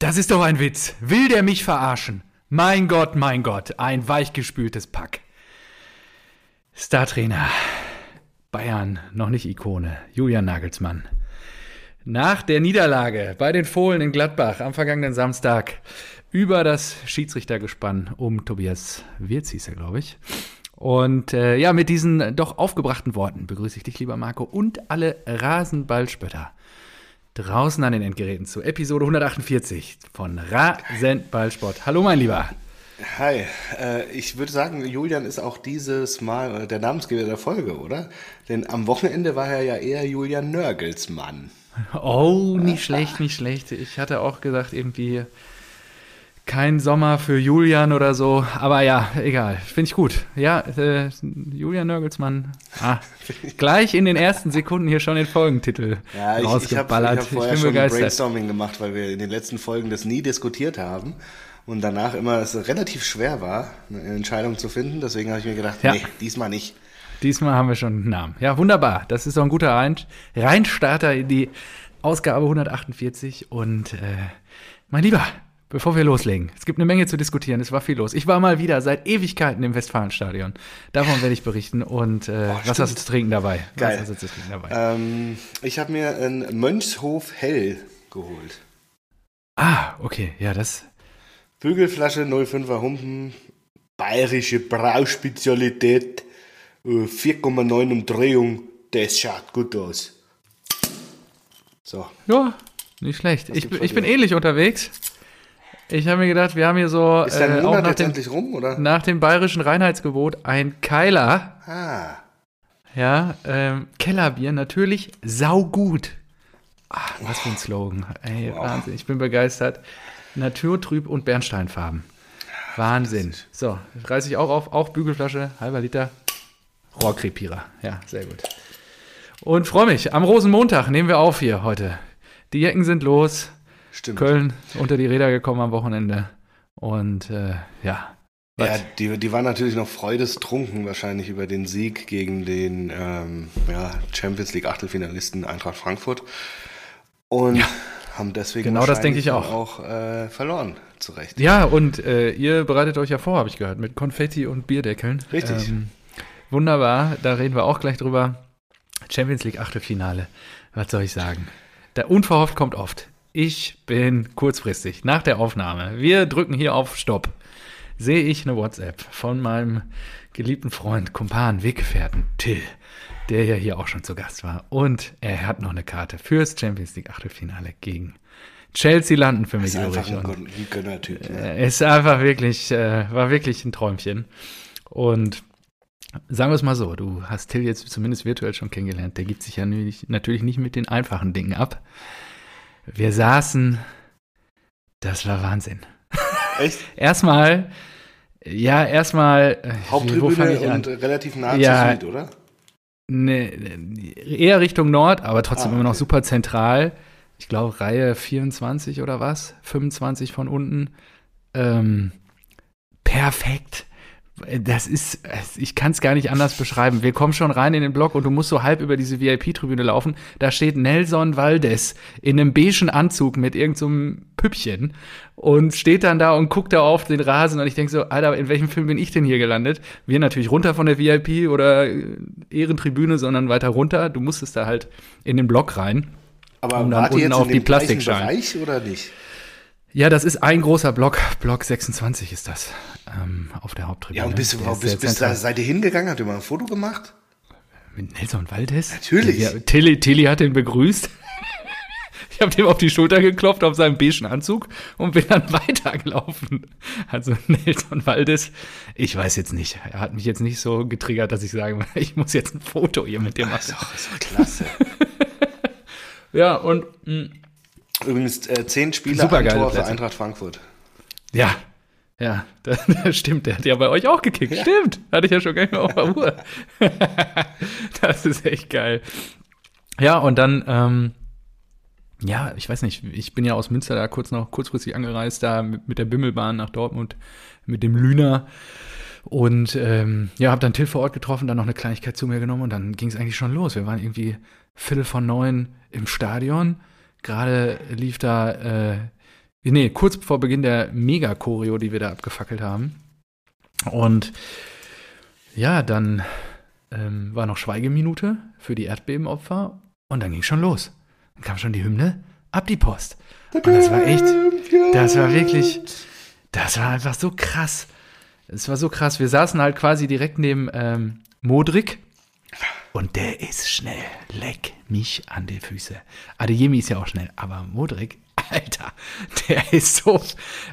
Das ist doch ein Witz. Will der mich verarschen? Mein Gott, mein Gott, ein weichgespültes Pack. Startrainer. Bayern, noch nicht Ikone. Julian Nagelsmann. Nach der Niederlage bei den Fohlen in Gladbach am vergangenen Samstag über das Schiedsrichtergespann um Tobias Wirz hieß er, glaube ich. Und äh, ja, mit diesen doch aufgebrachten Worten begrüße ich dich, lieber Marco, und alle Rasenballspötter draußen an den Endgeräten zu Episode 148 von Rasenballsport. Hallo, mein Lieber. Hi, äh, ich würde sagen, Julian ist auch dieses Mal äh, der Namensgeber der Folge, oder? Denn am Wochenende war er ja eher Julian Nörgelsmann. Oh, nicht schlecht, nicht schlecht. Ich hatte auch gesagt, irgendwie kein Sommer für Julian oder so. Aber ja, egal. Finde ich gut. Ja, äh, Julian Nörgelsmann. Ah, gleich in den ersten Sekunden hier schon den Folgentitel ja, ich, rausgeballert. Ich, ich habe vorher ich bin schon begeistert. Brainstorming gemacht, weil wir in den letzten Folgen das nie diskutiert haben. Und danach immer es relativ schwer war, eine Entscheidung zu finden. Deswegen habe ich mir gedacht, ja. nee, diesmal nicht. Diesmal haben wir schon einen Namen. Ja, wunderbar. Das ist doch ein guter Rein Reinstarter in die Ausgabe 148. Und äh, mein Lieber, bevor wir loslegen, es gibt eine Menge zu diskutieren. Es war viel los. Ich war mal wieder seit Ewigkeiten im Westfalenstadion. Davon werde ich berichten. Und äh, Boah, was hast du zu trinken dabei? Geil. Was hast du zu trinken dabei? Ähm, ich habe mir ein Mönchshof Hell geholt. Ah, okay. Ja, das. Bügelflasche 05er Humpen, bayerische Brauspezialität. 4,9 Umdrehung, das schaut gut aus. So. Ja, nicht schlecht. Ich, ich bin ähnlich unterwegs. Ich habe mir gedacht, wir haben hier so Ist dein äh, auch nach dem, rum, oder? nach dem bayerischen Reinheitsgebot ein Keiler. Ah. Ja, ähm, Kellerbier, natürlich saugut. Ach, was für ein Slogan. Ey, wow. Wahnsinn, ich bin begeistert. Naturtrüb und Bernsteinfarben. Wahnsinn. So, reiße ich auch auf, auch Bügelflasche, halber Liter. Rohrkrepierer. Ja, sehr gut. Und freue mich. Am Rosenmontag nehmen wir auf hier heute. Die Jecken sind los. Stimmt. Köln unter die Räder gekommen am Wochenende. Und äh, ja. Ja, die, die waren natürlich noch freudestrunken wahrscheinlich über den Sieg gegen den ähm, ja, Champions League Achtelfinalisten Eintracht Frankfurt. Und ja. haben deswegen genau das denke ich auch, auch äh, verloren, zu Recht. Ja, und äh, ihr bereitet euch ja vor, habe ich gehört, mit Konfetti und Bierdeckeln. Richtig. Ähm, Wunderbar, da reden wir auch gleich drüber. Champions League Achtelfinale. Was soll ich sagen? Der unverhofft kommt oft. Ich bin kurzfristig nach der Aufnahme. Wir drücken hier auf Stopp. Sehe ich eine WhatsApp von meinem geliebten Freund, Kumpan, Weggefährten Till, der ja hier auch schon zu Gast war. Und er hat noch eine Karte fürs Champions League Achtelfinale gegen Chelsea landen für mich übrig. Ist einfach ein Gönnertyp. Ne? Ist einfach wirklich, äh, war wirklich ein Träumchen. Und Sagen wir es mal so, du hast Till jetzt zumindest virtuell schon kennengelernt. Der gibt sich ja natürlich nicht mit den einfachen Dingen ab. Wir saßen, das war Wahnsinn. Echt? erstmal, ja, erstmal. Äh, Haupttribüne und relativ nah ja, Süd, oder? Ne, eher Richtung Nord, aber trotzdem ah, immer noch super zentral. Ich glaube, Reihe 24 oder was? 25 von unten. Ähm, perfekt das ist, ich kann es gar nicht anders beschreiben. Wir kommen schon rein in den Block und du musst so halb über diese VIP-Tribüne laufen. Da steht Nelson Valdez in einem beigen Anzug mit irgendeinem so Püppchen und steht dann da und guckt da auf den Rasen und ich denke so, Alter, in welchem Film bin ich denn hier gelandet? Wir natürlich runter von der VIP oder Ehrentribüne, sondern weiter runter. Du musstest da halt in den Block rein. Aber und dann unten auf die Plastikschalen. Bereich oder nicht? Ja, das ist ein großer Block. Block 26 ist das ähm, auf der Haupttribüne. Ja, und bist, du, bist, bist da, seid ihr hingegangen? Habt ihr mal ein Foto gemacht? Mit Nelson Valdez? Natürlich. Ja, Tilly, Tilly hat ihn begrüßt. Ich habe dem auf die Schulter geklopft auf seinem beigen Anzug und bin dann weitergelaufen. Also Nelson Valdez, ich weiß jetzt nicht. Er hat mich jetzt nicht so getriggert, dass ich sage, ich muss jetzt ein Foto hier mit dem machen. Das ist doch klasse. ja, und mh, hm, Übrigens äh, zehn Spiele Super Tor für Eintracht Frankfurt. Ja, ja, das, das, stimmt. Der hat ja bei euch auch gekickt. Ja. Stimmt. Hatte ich ja schon gar nicht mehr auf der Uhr. das ist echt geil. Ja, und dann, ähm, ja, ich weiß nicht, ich bin ja aus Münster da kurz noch kurzfristig angereist, da mit, mit der Bimmelbahn nach Dortmund mit dem Lüner. Und ähm, ja, habe dann Till vor Ort getroffen, dann noch eine Kleinigkeit zu mir genommen und dann ging es eigentlich schon los. Wir waren irgendwie Viertel von neun im Stadion Gerade lief da äh, nee, kurz vor Beginn der Mega-Choreo, die wir da abgefackelt haben. Und ja, dann ähm, war noch Schweigeminute für die Erdbebenopfer und dann ging schon los. Dann kam schon die Hymne, ab die Post. Und das war echt, das war wirklich, das war einfach so krass. Es war so krass. Wir saßen halt quasi direkt neben ähm, Modric. Und der ist schnell. Leck mich an die Füße. Adeyemi ist ja auch schnell, aber Modric, Alter, der ist so.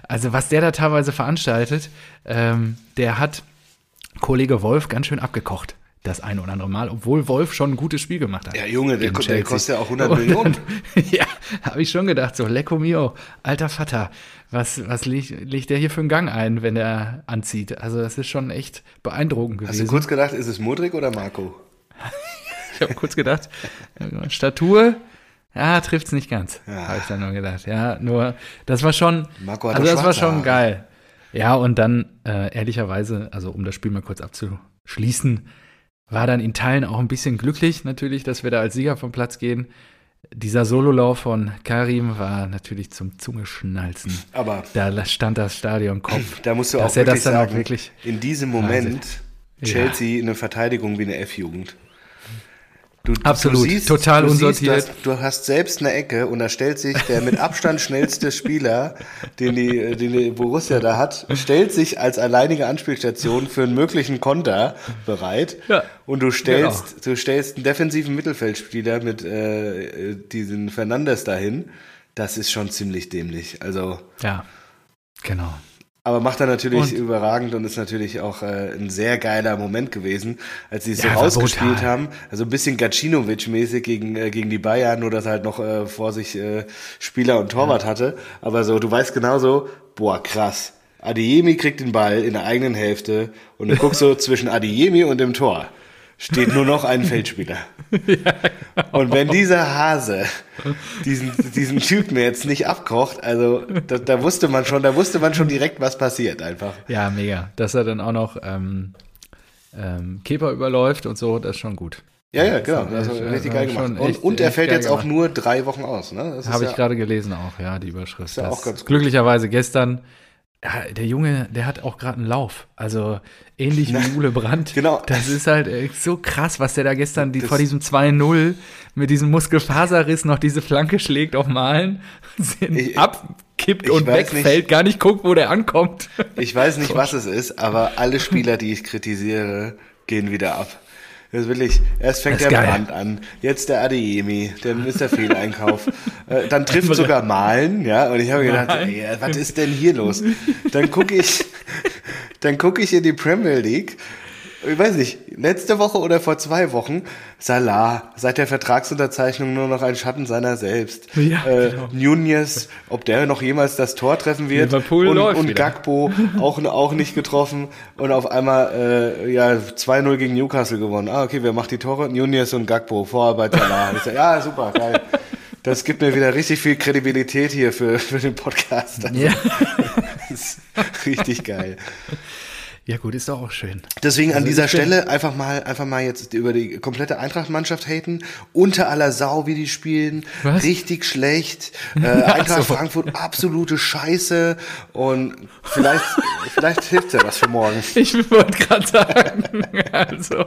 Also, was der da teilweise veranstaltet, ähm, der hat Kollege Wolf ganz schön abgekocht. Das eine oder andere Mal, obwohl Wolf schon ein gutes Spiel gemacht hat. Ja, Junge, der, der kostet ja auch 100 Millionen. ja, habe ich schon gedacht, so, Lecco mio, alter Vater, was, was legt, legt der hier für einen Gang ein, wenn er anzieht? Also, das ist schon echt beeindruckend gewesen. Hast du kurz gedacht, ist es Modric oder Marco? Ich habe kurz gedacht, Statur, ja, trifft's nicht ganz, ja. habe ich dann nur gedacht. Ja, nur, das war schon, Marco also das war schon geil. Ja, und dann, äh, ehrlicherweise, also um das Spiel mal kurz abzuschließen, war dann in Teilen auch ein bisschen glücklich natürlich, dass wir da als Sieger vom Platz gehen. Dieser Sololauf von Karim war natürlich zum Zungeschnalzen. Aber da stand das Stadion Kopf. Da musst du auch wirklich sagen, wirklich in diesem Moment Chelsea ja. eine Verteidigung wie eine F-Jugend. Du, Absolut, du siehst, total du unsortiert. Siehst, du hast selbst eine Ecke und da stellt sich der mit Abstand schnellste Spieler, den die, den die Borussia da hat, stellt sich als alleinige Anspielstation für einen möglichen Konter bereit. Ja, und du stellst, genau. du stellst einen defensiven Mittelfeldspieler mit äh, diesen Fernandes dahin. Das ist schon ziemlich dämlich. Also ja, genau. Aber macht er natürlich und, überragend und ist natürlich auch äh, ein sehr geiler Moment gewesen, als sie es ja, so rausgespielt haben. Also ein bisschen Gacinovic-mäßig gegen, äh, gegen die Bayern, nur dass er halt noch äh, vor sich äh, Spieler und Torwart ja. hatte. Aber so, du weißt genauso, boah, krass. Adiemi kriegt den Ball in der eigenen Hälfte und du guckst so zwischen Adiemi und dem Tor steht nur noch ein Feldspieler. ja, genau. Und wenn dieser Hase diesen, diesen Typen jetzt nicht abkocht, also da, da, wusste man schon, da wusste man schon direkt, was passiert einfach. Ja, mega. Dass er dann auch noch ähm, ähm, Keeper überläuft und so, das ist schon gut. Ja, ja, genau. Das ist richtig geil gemacht. Und, und er fällt jetzt auch nur drei Wochen aus. Ne? Habe ich ja, gerade gelesen auch, ja, die Überschrift. Ist ja auch ganz gut. Glücklicherweise gestern ja, der Junge, der hat auch gerade einen Lauf. Also ähnlich wie Ule Brandt. genau. Das ist halt so krass, was der da gestern die, vor diesem 2-0 mit diesem Muskelfaserriss noch diese Flanke schlägt auf Malen, ich, abkippt und wegfällt, nicht, gar nicht guckt, wo der ankommt. Ich weiß nicht, was es ist, aber alle Spieler, die ich kritisiere, gehen wieder ab. Das ist wirklich, erst fängt der geil. Brand an, jetzt der Adeyemi, dann ist der Fehleinkauf. äh, dann trifft sogar Malen, ja, und ich habe gedacht, ey, was ist denn hier los? Dann gucke ich, dann gucke ich in die Premier League ich weiß nicht, letzte Woche oder vor zwei Wochen, Salah, seit der Vertragsunterzeichnung nur noch ein Schatten seiner selbst. Ja, äh, genau. Nunez, ob der noch jemals das Tor treffen wird. Liverpool und, und Gagbo auch, auch nicht getroffen. Und auf einmal äh, ja 2-0 gegen Newcastle gewonnen. Ah, okay, wer macht die Tore? Nunez und Gagbo, Vorarbeit Salah. Ich sag, ja, super, geil. Das gibt mir wieder richtig viel Kredibilität hier für, für den Podcast. Also, ja. richtig geil. Ja, gut, ist doch auch schön. Deswegen also an dieser Stelle einfach mal, einfach mal jetzt über die komplette Eintracht-Mannschaft haten. Unter aller Sau, wie die spielen. Was? Richtig schlecht. Äh, Eintracht so. Frankfurt, absolute Scheiße. Und vielleicht, vielleicht hilft ja was für morgen. Ich wollte gerade sagen, also,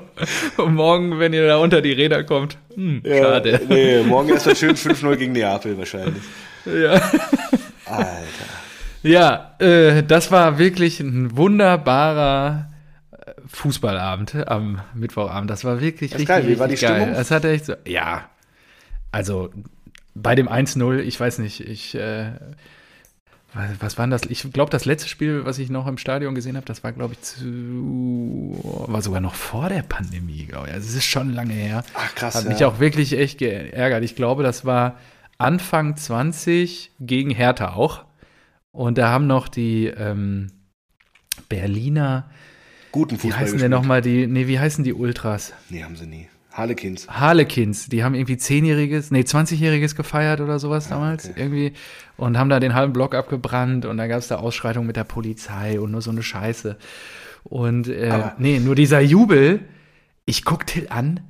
morgen, wenn ihr da unter die Räder kommt, hm, ja, schade. Nee, morgen ist das schön 5-0 gegen Neapel wahrscheinlich. Ja. Alter. Ja, äh, das war wirklich ein wunderbarer äh, Fußballabend am Mittwochabend. Das war wirklich das richtig, geil. Wie war die geil. Stimmung? Das hatte echt so, ja, also bei dem 1-0, ich weiß nicht, ich, äh, was war das? Ich glaube, das letzte Spiel, was ich noch im Stadion gesehen habe, das war, glaube ich, zu, war sogar noch vor der Pandemie, glaube ich. Also es ist schon lange her. Ach krass. Hat ja. mich auch wirklich echt geärgert. Ich glaube, das war Anfang 20 gegen Hertha auch. Und da haben noch die ähm, Berliner. Guten Fußball. Wie heißen denn nochmal die, nee, wie heißen die Ultras? Nee, haben sie nie. Harlequins. Harlequins, die haben irgendwie zehnjähriges, nee, 20-jähriges gefeiert oder sowas ah, damals okay. irgendwie und haben da den halben Block abgebrannt und da gab es da Ausschreitungen mit der Polizei und nur so eine Scheiße. Und äh, nee, nur dieser Jubel, ich guck Till an,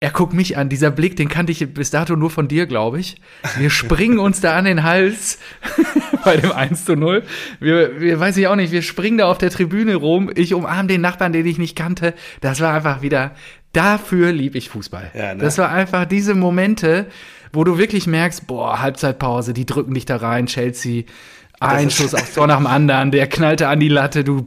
er guckt mich an, dieser Blick, den kannte ich bis dato nur von dir, glaube ich. Wir springen uns da an den Hals bei dem 1 zu 0. Wir, wir, weiß ich auch nicht, wir springen da auf der Tribüne rum. Ich umarme den Nachbarn, den ich nicht kannte. Das war einfach wieder, dafür liebe ich Fußball. Ja, ne? Das war einfach diese Momente, wo du wirklich merkst, boah, Halbzeitpause, die drücken dich da rein, Chelsea ein Schuss aufs Tor nach dem anderen, der knallte an die Latte, du,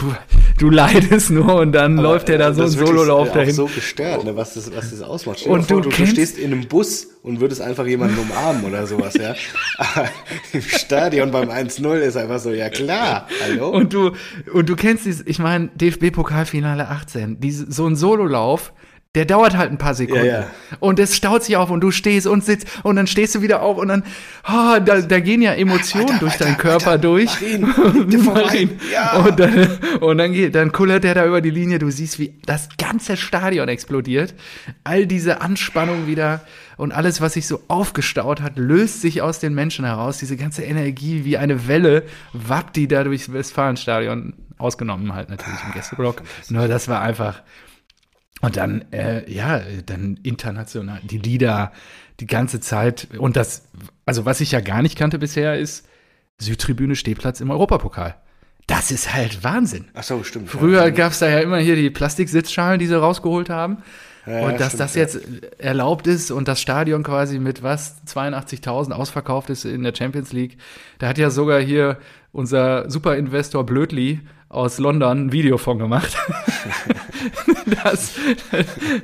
du leidest nur und dann Aber läuft er da so ein Sololauf dahin. so gestört, ne, was, das, was das ausmacht. Stell und vor, du, du, stehst in einem Bus und würdest einfach jemanden umarmen oder sowas, ja. Aber im Stadion beim 1-0 ist einfach so, ja klar, hallo. Und du, und du kennst dieses, ich meine, DFB-Pokalfinale 18, diese, so ein Sololauf, der dauert halt ein paar Sekunden. Ja, ja. Und es staut sich auf und du stehst und sitzt und dann stehst du wieder auf und dann, oh, da, da gehen ja Emotionen weiter, durch weiter, deinen Körper weiter. durch. Marin, Marin. Ja. Und dann, und dann, geht, dann kullert der da über die Linie. Du siehst, wie das ganze Stadion explodiert. All diese Anspannung wieder und alles, was sich so aufgestaut hat, löst sich aus den Menschen heraus. Diese ganze Energie wie eine Welle wappt die da durchs Westfalenstadion. Ausgenommen halt natürlich im Gästeblock. Nur das war einfach und dann, äh, ja, dann international, die Lieder, die ganze Zeit. Und das, also was ich ja gar nicht kannte bisher, ist Südtribüne Stehplatz im Europapokal. Das ist halt Wahnsinn. Ach so, stimmt. Früher ja. gab es da ja immer hier die Plastiksitzschalen, die sie rausgeholt haben. Ja, und dass stimmt, das jetzt erlaubt ist und das Stadion quasi mit was 82.000 ausverkauft ist in der Champions League. Da hat ja sogar hier unser Superinvestor Blödli aus London ein Video von gemacht. das,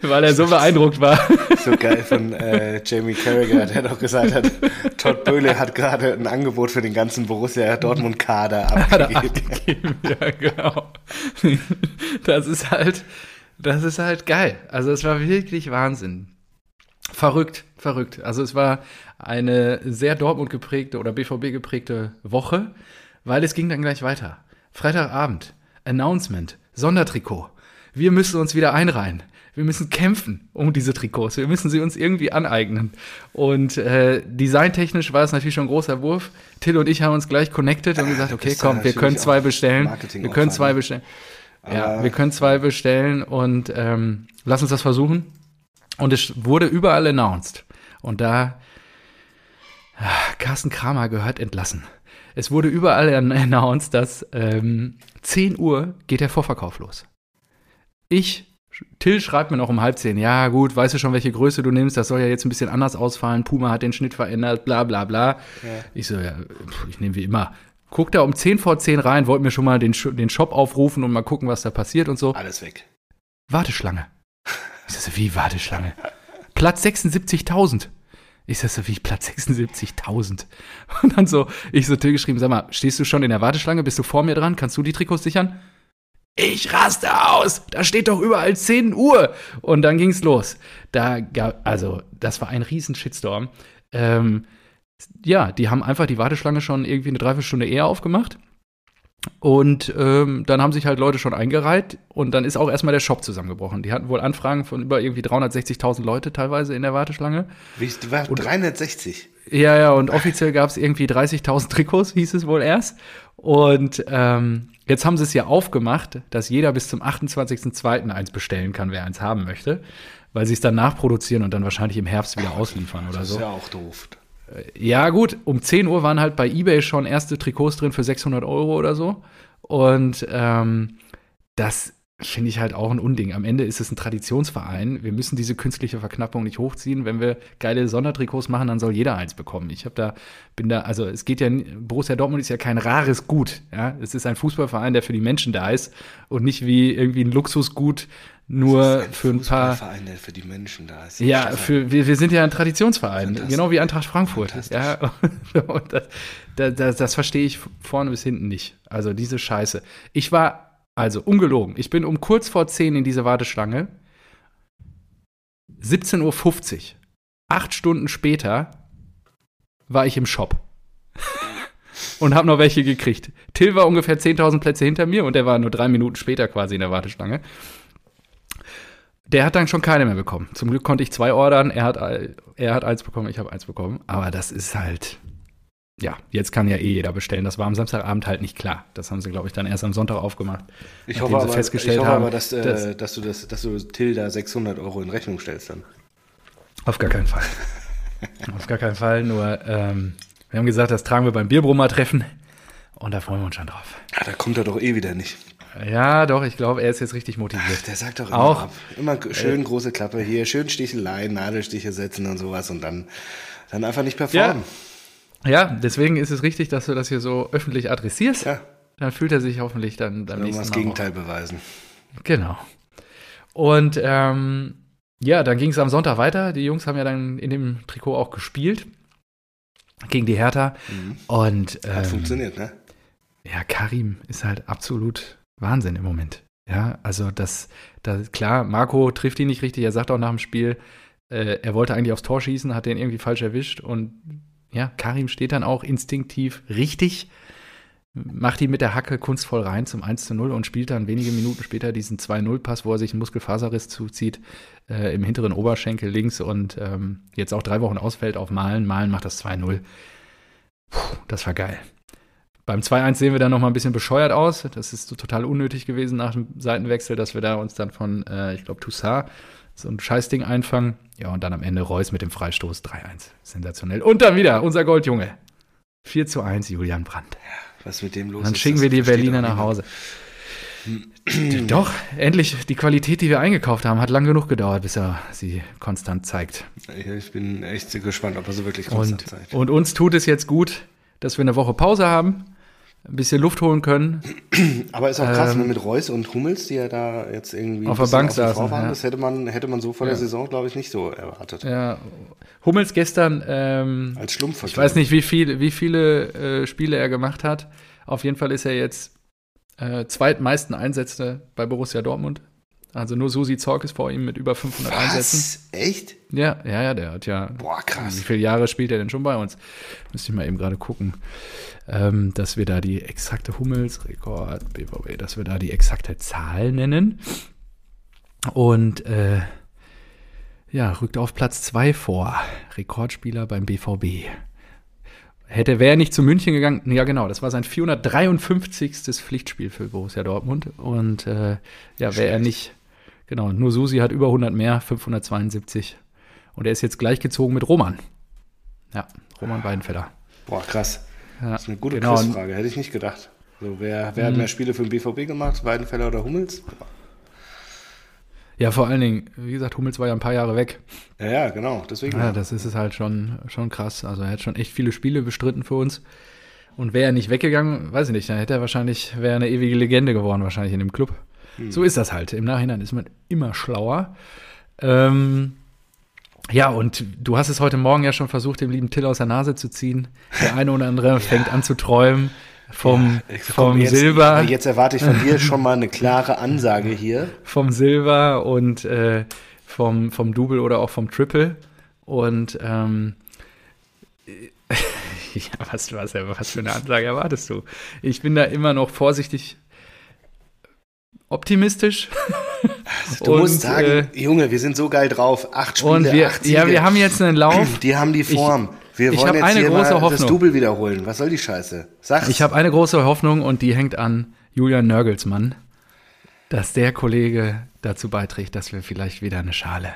weil er so beeindruckt war. So geil von äh, Jamie Carragher, der doch gesagt hat, Todd Böhle hat gerade ein Angebot für den ganzen Borussia Dortmund-Kader abgegeben. ja, genau. Das ist halt, das ist halt geil. Also es war wirklich Wahnsinn. Verrückt, verrückt. Also es war eine sehr Dortmund geprägte oder BVB geprägte Woche, weil es ging dann gleich weiter. Freitagabend, Announcement, Sondertrikot. Wir müssen uns wieder einreihen. Wir müssen kämpfen um diese Trikots. Wir müssen sie uns irgendwie aneignen. Und äh, designtechnisch war es natürlich schon ein großer Wurf. Till und ich haben uns gleich connected und gesagt, okay, komm, wir können zwei bestellen. Wir können zwei bestellen. Ja, wir können zwei bestellen und ähm, lass uns das versuchen. Und es wurde überall announced. Und da, ach, Carsten Kramer gehört entlassen. Es wurde überall announced, dass ähm, 10 Uhr geht der Vorverkauf los. Ich, Till schreibt mir noch um halb zehn, ja gut, weißt du schon, welche Größe du nimmst, das soll ja jetzt ein bisschen anders ausfallen, Puma hat den Schnitt verändert, bla bla bla. Ja. Ich so, ja, ich nehme wie immer. Guck da um 10 vor 10 rein, wollte mir schon mal den, den Shop aufrufen und mal gucken, was da passiert und so. Alles weg. Warteschlange. Ich so, wie Warteschlange? Platz 76.000. Ich sag so, wie Platz 76.000. Und dann so, ich so Till geschrieben, sag mal, stehst du schon in der Warteschlange? Bist du vor mir dran? Kannst du die Trikots sichern? Ich raste aus! Da steht doch überall 10 Uhr! Und dann ging's los. Da gab, also, das war ein riesen Shitstorm. Ähm, ja, die haben einfach die Warteschlange schon irgendwie eine Dreiviertelstunde eher aufgemacht. Und ähm, dann haben sich halt Leute schon eingereiht und dann ist auch erstmal der Shop zusammengebrochen. Die hatten wohl Anfragen von über irgendwie 360.000 Leute teilweise in der Warteschlange. Wie, war und, 360? Ja, ja, und offiziell gab es irgendwie 30.000 Trikots, hieß es wohl erst. Und ähm, jetzt haben sie es ja aufgemacht, dass jeder bis zum 28.02. eins bestellen kann, wer eins haben möchte, weil sie es dann nachproduzieren und dann wahrscheinlich im Herbst wieder ausliefern oder so. Das ist ja auch doof. Ja, gut, um 10 Uhr waren halt bei eBay schon erste Trikots drin für 600 Euro oder so. Und ähm, das finde ich halt auch ein Unding. Am Ende ist es ein Traditionsverein. Wir müssen diese künstliche Verknappung nicht hochziehen. Wenn wir geile Sondertrikots machen, dann soll jeder eins bekommen. Ich habe da, bin da, also es geht ja, Borussia Dortmund ist ja kein rares Gut. Ja, es ist ein Fußballverein, der für die Menschen da ist und nicht wie irgendwie ein Luxusgut, nur ein für ein paar. Verein, der für die Menschen da ist. Ja, für, wir, wir sind ja ein Traditionsverein, genau wie Eintracht Frankfurt. Ja, und das, das, das verstehe ich vorne bis hinten nicht. Also diese Scheiße. Ich war, also ungelogen, ich bin um kurz vor 10 in diese Warteschlange. 17.50 Uhr. Acht Stunden später war ich im Shop. und habe noch welche gekriegt. Till war ungefähr 10.000 Plätze hinter mir und der war nur drei Minuten später quasi in der Warteschlange. Der hat dann schon keine mehr bekommen. Zum Glück konnte ich zwei ordern. Er hat, er hat eins bekommen, ich habe eins bekommen. Aber das ist halt, ja, jetzt kann ja eh jeder bestellen. Das war am Samstagabend halt nicht klar. Das haben sie, glaube ich, dann erst am Sonntag aufgemacht. Ich hoffe aber, festgestellt ich hoffe haben, aber dass, äh, dass, du das, dass du Till da 600 Euro in Rechnung stellst dann. Auf gar keinen Fall. Auf gar keinen Fall. Nur, ähm, wir haben gesagt, das tragen wir beim Bierbrummer-Treffen. Und da freuen wir uns schon drauf. Ja, da kommt er doch eh wieder nicht. Ja, doch, ich glaube, er ist jetzt richtig motiviert. Ach, der sagt doch immer Auch, ab. Immer schön äh, große Klappe hier, schön Sticheleien, Nadelstiche setzen und sowas und dann, dann einfach nicht performen. Ja. Ja, deswegen ist es richtig, dass du das hier so öffentlich adressierst. Ja. Dann fühlt er sich hoffentlich dann beim nächsten Mal. das Gegenteil auch. beweisen. Genau. Und ähm, ja, dann ging es am Sonntag weiter. Die Jungs haben ja dann in dem Trikot auch gespielt gegen die Hertha. Mhm. Und ähm, hat funktioniert, ne? Ja, Karim ist halt absolut Wahnsinn im Moment. Ja, also das, das klar, Marco trifft ihn nicht richtig. Er sagt auch nach dem Spiel, äh, er wollte eigentlich aufs Tor schießen, hat den irgendwie falsch erwischt und ja, Karim steht dann auch instinktiv richtig, macht ihn mit der Hacke kunstvoll rein zum 1 zu 0 und spielt dann wenige Minuten später diesen 2-0-Pass, wo er sich einen Muskelfaserriss zuzieht, äh, im hinteren Oberschenkel links und ähm, jetzt auch drei Wochen ausfällt auf Malen. Malen macht das 2-0. Das war geil. Beim 2-1 sehen wir dann noch mal ein bisschen bescheuert aus. Das ist so total unnötig gewesen nach dem Seitenwechsel, dass wir da uns dann von, äh, ich glaube, Toussaint so ein Scheißding einfangen. Ja, und dann am Ende Reus mit dem Freistoß 3-1. Sensationell. Und dann wieder unser Goldjunge. 4 zu 1, Julian Brandt. Ja, was mit dem los Dann schicken wir die Berliner nach Hause. Doch, endlich die Qualität, die wir eingekauft haben, hat lang genug gedauert, bis er sie konstant zeigt. Ich bin echt gespannt, ob er sie wirklich konstant und, zeigt. Und uns tut es jetzt gut, dass wir eine Woche Pause haben ein bisschen Luft holen können. Aber ist auch krass, ähm, mit Reus und Hummels, die ja da jetzt irgendwie auf der Bank saßen. Waren, ja. Das hätte man, hätte man so vor ja. der Saison, glaube ich, nicht so erwartet. Ja, Hummels gestern ähm, als Schlumpf. Ich weiß nicht, wie, viel, wie viele äh, Spiele er gemacht hat. Auf jeden Fall ist er jetzt äh, zweitmeisten Einsätze bei Borussia Dortmund. Also nur Susi Zorc ist vor ihm mit über 500 Was? Einsätzen. Echt? Ja, ja, ja, der hat ja. Boah, krass. Wie viele Jahre spielt er denn schon bei uns? Müsste ich mal eben gerade gucken, ähm, dass wir da die exakte Hummelsrekord, BVB, dass wir da die exakte Zahl nennen. Und äh, ja, rückt auf Platz 2 vor. Rekordspieler beim BVB. Hätte, wäre er nicht zu München gegangen, ja genau, das war sein 453. Pflichtspiel für Borussia Dortmund. Und äh, ja, wäre er nicht, genau, nur Susi hat über 100 mehr, 572. Und er ist jetzt gleichgezogen mit Roman. Ja, Roman Weidenfeller. Boah, krass. Ja, das ist eine gute genau. Quizfrage, hätte ich nicht gedacht. So, wer, wer hat mhm. mehr Spiele für den BVB gemacht, Weidenfeller oder Hummels? Ja, vor allen Dingen, wie gesagt, Hummels war ja ein paar Jahre weg. Ja, ja, genau, deswegen. Ja, das ist es halt schon, schon krass. Also er hat schon echt viele Spiele bestritten für uns. Und wäre er nicht weggegangen, weiß ich nicht, dann hätte er wahrscheinlich, wäre eine ewige Legende geworden, wahrscheinlich in dem Club. Hm. So ist das halt. Im Nachhinein ist man immer schlauer. Ähm, ja, und du hast es heute Morgen ja schon versucht, dem lieben Till aus der Nase zu ziehen. Der eine oder andere ja. fängt an zu träumen vom, ja, vom jetzt, Silber. Jetzt erwarte ich von dir schon mal eine klare Ansage hier. Vom Silber und äh, vom, vom Double oder auch vom Triple. Und ähm, ja, was, was, was für eine Ansage erwartest du? Ich bin da immer noch vorsichtig optimistisch. Du und, musst sagen, äh, Junge, wir sind so geil drauf. Acht Spiele, und wir, acht Siege. Ja, wir haben jetzt einen Lauf. Die haben die Form. Ich, wir ich wollen jetzt eine hier große mal Hoffnung. das Double wiederholen. Was soll die Scheiße? Sag's. Ich habe eine große Hoffnung und die hängt an Julian Nörgelsmann, dass der Kollege dazu beiträgt, dass wir vielleicht wieder eine Schale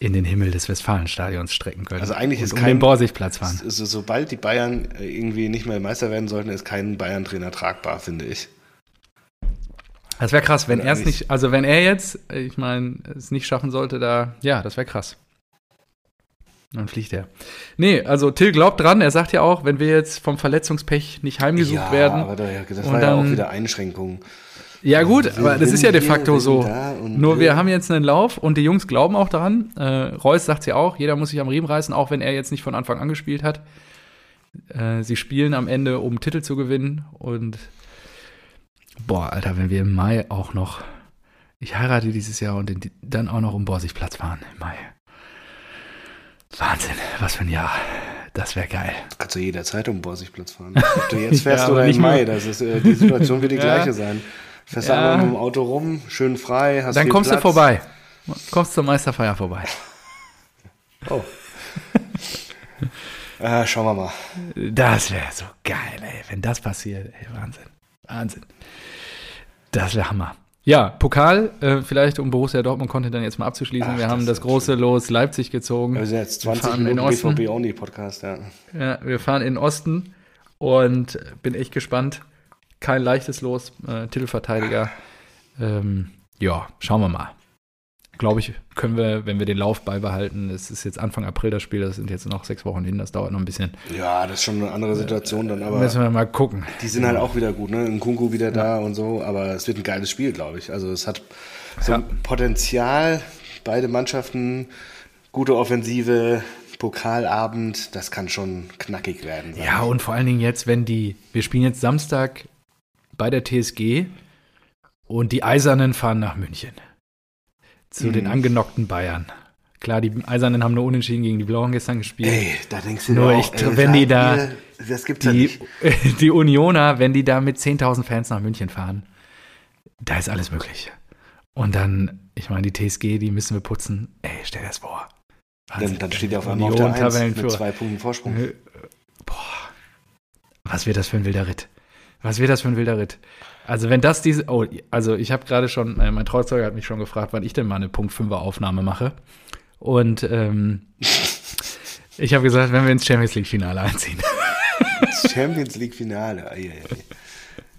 in den Himmel des Westfalenstadions strecken können. Also eigentlich ist um kein den Borsigplatz fahren. So, sobald die Bayern irgendwie nicht mehr Meister werden sollten, ist kein Bayern-Trainer tragbar, finde ich. Das wäre krass, wenn er es nicht, also wenn er jetzt, ich meine, es nicht schaffen sollte, da, ja, das wäre krass. Dann fliegt er. Nee, also Till glaubt dran, er sagt ja auch, wenn wir jetzt vom Verletzungspech nicht heimgesucht ja, werden. Aber da, das war dann, ja auch wieder Einschränkungen. Ja, gut, wir aber das ist ja de facto so. Nur wir haben jetzt einen Lauf und die Jungs glauben auch daran. Äh, Reus sagt ja auch, jeder muss sich am Riemen reißen, auch wenn er jetzt nicht von Anfang an gespielt hat. Äh, sie spielen am Ende, um Titel zu gewinnen. Und boah, Alter, wenn wir im Mai auch noch. Ich heirate dieses Jahr und dann auch noch um Borsigplatz fahren im Mai. Wahnsinn, was für ein Jahr. Das wäre geil. Kannst du jederzeit um Borsigplatz fahren. Ob du jetzt fährst ja, oder im Mai, das ist, äh, die Situation wird die ja. gleiche sein. Fährst ja. einfach mit dem Auto rum, schön frei, hast Dann kommst Platz. du vorbei. Kommst zur Meisterfeier vorbei. Oh. äh, schauen wir mal. Das wäre so geil, ey. Wenn das passiert, ey, Wahnsinn. Wahnsinn. Das wäre Hammer. Ja, Pokal, äh, vielleicht um Borussia Dortmund konnte dann jetzt mal abzuschließen. Ach, wir haben das, das große. Los Leipzig gezogen. Wir sind jetzt 20 Minuten BVB Only Podcast, ja. Ja, wir fahren in den Osten und bin echt gespannt. Kein leichtes Los, äh, Titelverteidiger. Ähm, ja, schauen wir mal glaube ich, können wir, wenn wir den Lauf beibehalten, es ist jetzt Anfang April das Spiel, das sind jetzt noch sechs Wochen hin, das dauert noch ein bisschen. Ja, das ist schon eine andere Situation dann, aber. Müssen wir mal gucken. Die sind halt auch wieder gut, ne? Ein Kunku wieder ja. da und so, aber es wird ein geiles Spiel, glaube ich. Also es hat so ja. Potenzial, beide Mannschaften, gute Offensive, Pokalabend, das kann schon knackig werden. Ja, und vor allen Dingen jetzt, wenn die, wir spielen jetzt Samstag bei der TSG und die Eisernen fahren nach München zu mhm. den angenockten Bayern. Klar, die Eisernen haben nur unentschieden gegen die Blauen gestern gespielt. Ey, da denkst du nur, ich, ey, wenn die da, das gibt's die, ja nicht. die Unioner, wenn die da mit 10.000 Fans nach München fahren, da ist alles möglich. Und dann, ich meine, die TSG, die müssen wir putzen. Ey, stell dir das vor. Dann, dann steht ja auf einmal auf der 1 mit zwei Punkten Vorsprung. Äh, boah, was wird das für ein wilder Ritt? Was wird das für ein wilder Ritt? Also wenn das diese, oh, also ich habe gerade schon, äh, mein Trauzeuger hat mich schon gefragt, wann ich denn mal eine Punkt 5er Aufnahme mache. Und ähm, ich habe gesagt, wenn wir ins Champions League Finale einziehen. Champions League Finale.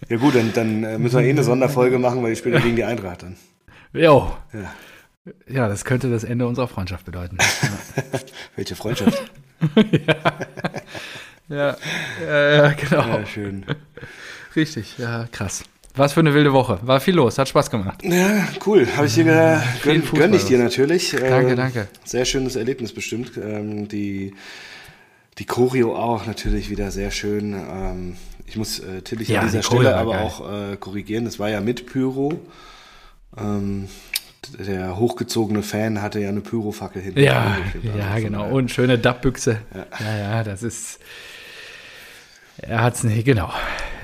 Ja gut, dann, dann äh, müssen wir eh eine Sonderfolge machen, weil die spielen gegen die Eintracht dann. Jo. Ja. ja, das könnte das Ende unserer Freundschaft bedeuten. Welche Freundschaft? ja. Ja, ja, genau. Ja, schön. Richtig, ja, krass. Was für eine wilde Woche. War viel los, hat Spaß gemacht. Ja, cool. Habe ich dir äh, gönn, gönn ich dir natürlich. Danke, äh, danke. Sehr schönes Erlebnis bestimmt. Ähm, die, die Choreo auch natürlich wieder sehr schön. Ähm, ich muss äh, Tillich ja, an dieser Stelle aber geil. auch äh, korrigieren. Das war ja mit Pyro. Ähm, der hochgezogene Fan hatte ja eine Pyrofackel hinten. Ja, ja genau. Und schöne Dappbüchse. Ja. ja, ja, das ist er hat es nicht, genau.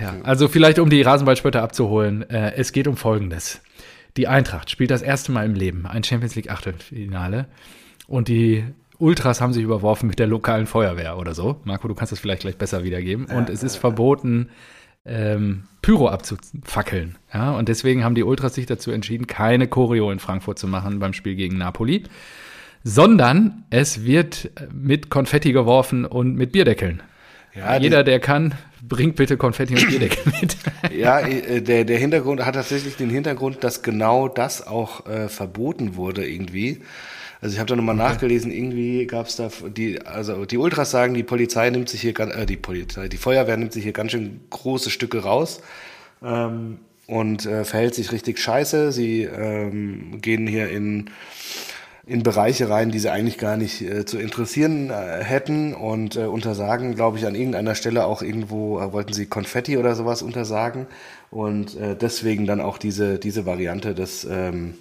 Ja. Also vielleicht, um die Rasenballspötter abzuholen, äh, es geht um Folgendes. Die Eintracht spielt das erste Mal im Leben ein Champions League Achtelfinale und die Ultras haben sich überworfen mit der lokalen Feuerwehr oder so. Marco, du kannst das vielleicht gleich besser wiedergeben. Und es ist verboten, ähm, Pyro abzufackeln. Ja? Und deswegen haben die Ultras sich dazu entschieden, keine Choreo in Frankfurt zu machen beim Spiel gegen Napoli, sondern es wird mit Konfetti geworfen und mit Bierdeckeln. Ja, Jeder, der kann, bringt bitte Konfetti und Bierdeckel mit. ja, äh, der, der Hintergrund hat tatsächlich den Hintergrund, dass genau das auch äh, verboten wurde irgendwie. Also ich habe da nochmal okay. nachgelesen, irgendwie gab es da die, also die Ultras sagen, die Polizei nimmt sich hier äh, die Polizei, die Feuerwehr nimmt sich hier ganz schön große Stücke raus ähm, und äh, verhält sich richtig scheiße. Sie ähm, gehen hier in in Bereiche rein, die sie eigentlich gar nicht äh, zu interessieren äh, hätten und äh, untersagen, glaube ich, an irgendeiner Stelle auch irgendwo, äh, wollten sie Konfetti oder sowas untersagen und äh, deswegen dann auch diese, diese Variante des, ähm,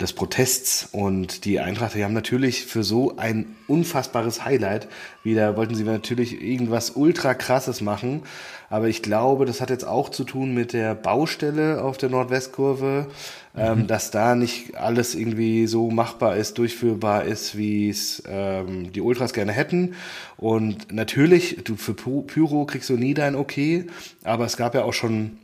des Protests und die Eintracht, die haben natürlich für so ein unfassbares Highlight wieder, wollten sie natürlich irgendwas ultra krasses machen, aber ich glaube, das hat jetzt auch zu tun mit der Baustelle auf der Nordwestkurve, ähm, mhm. dass da nicht alles irgendwie so machbar ist, durchführbar ist, wie es ähm, die Ultras gerne hätten. Und natürlich, du für Pyro kriegst du nie dein Okay, aber es gab ja auch schon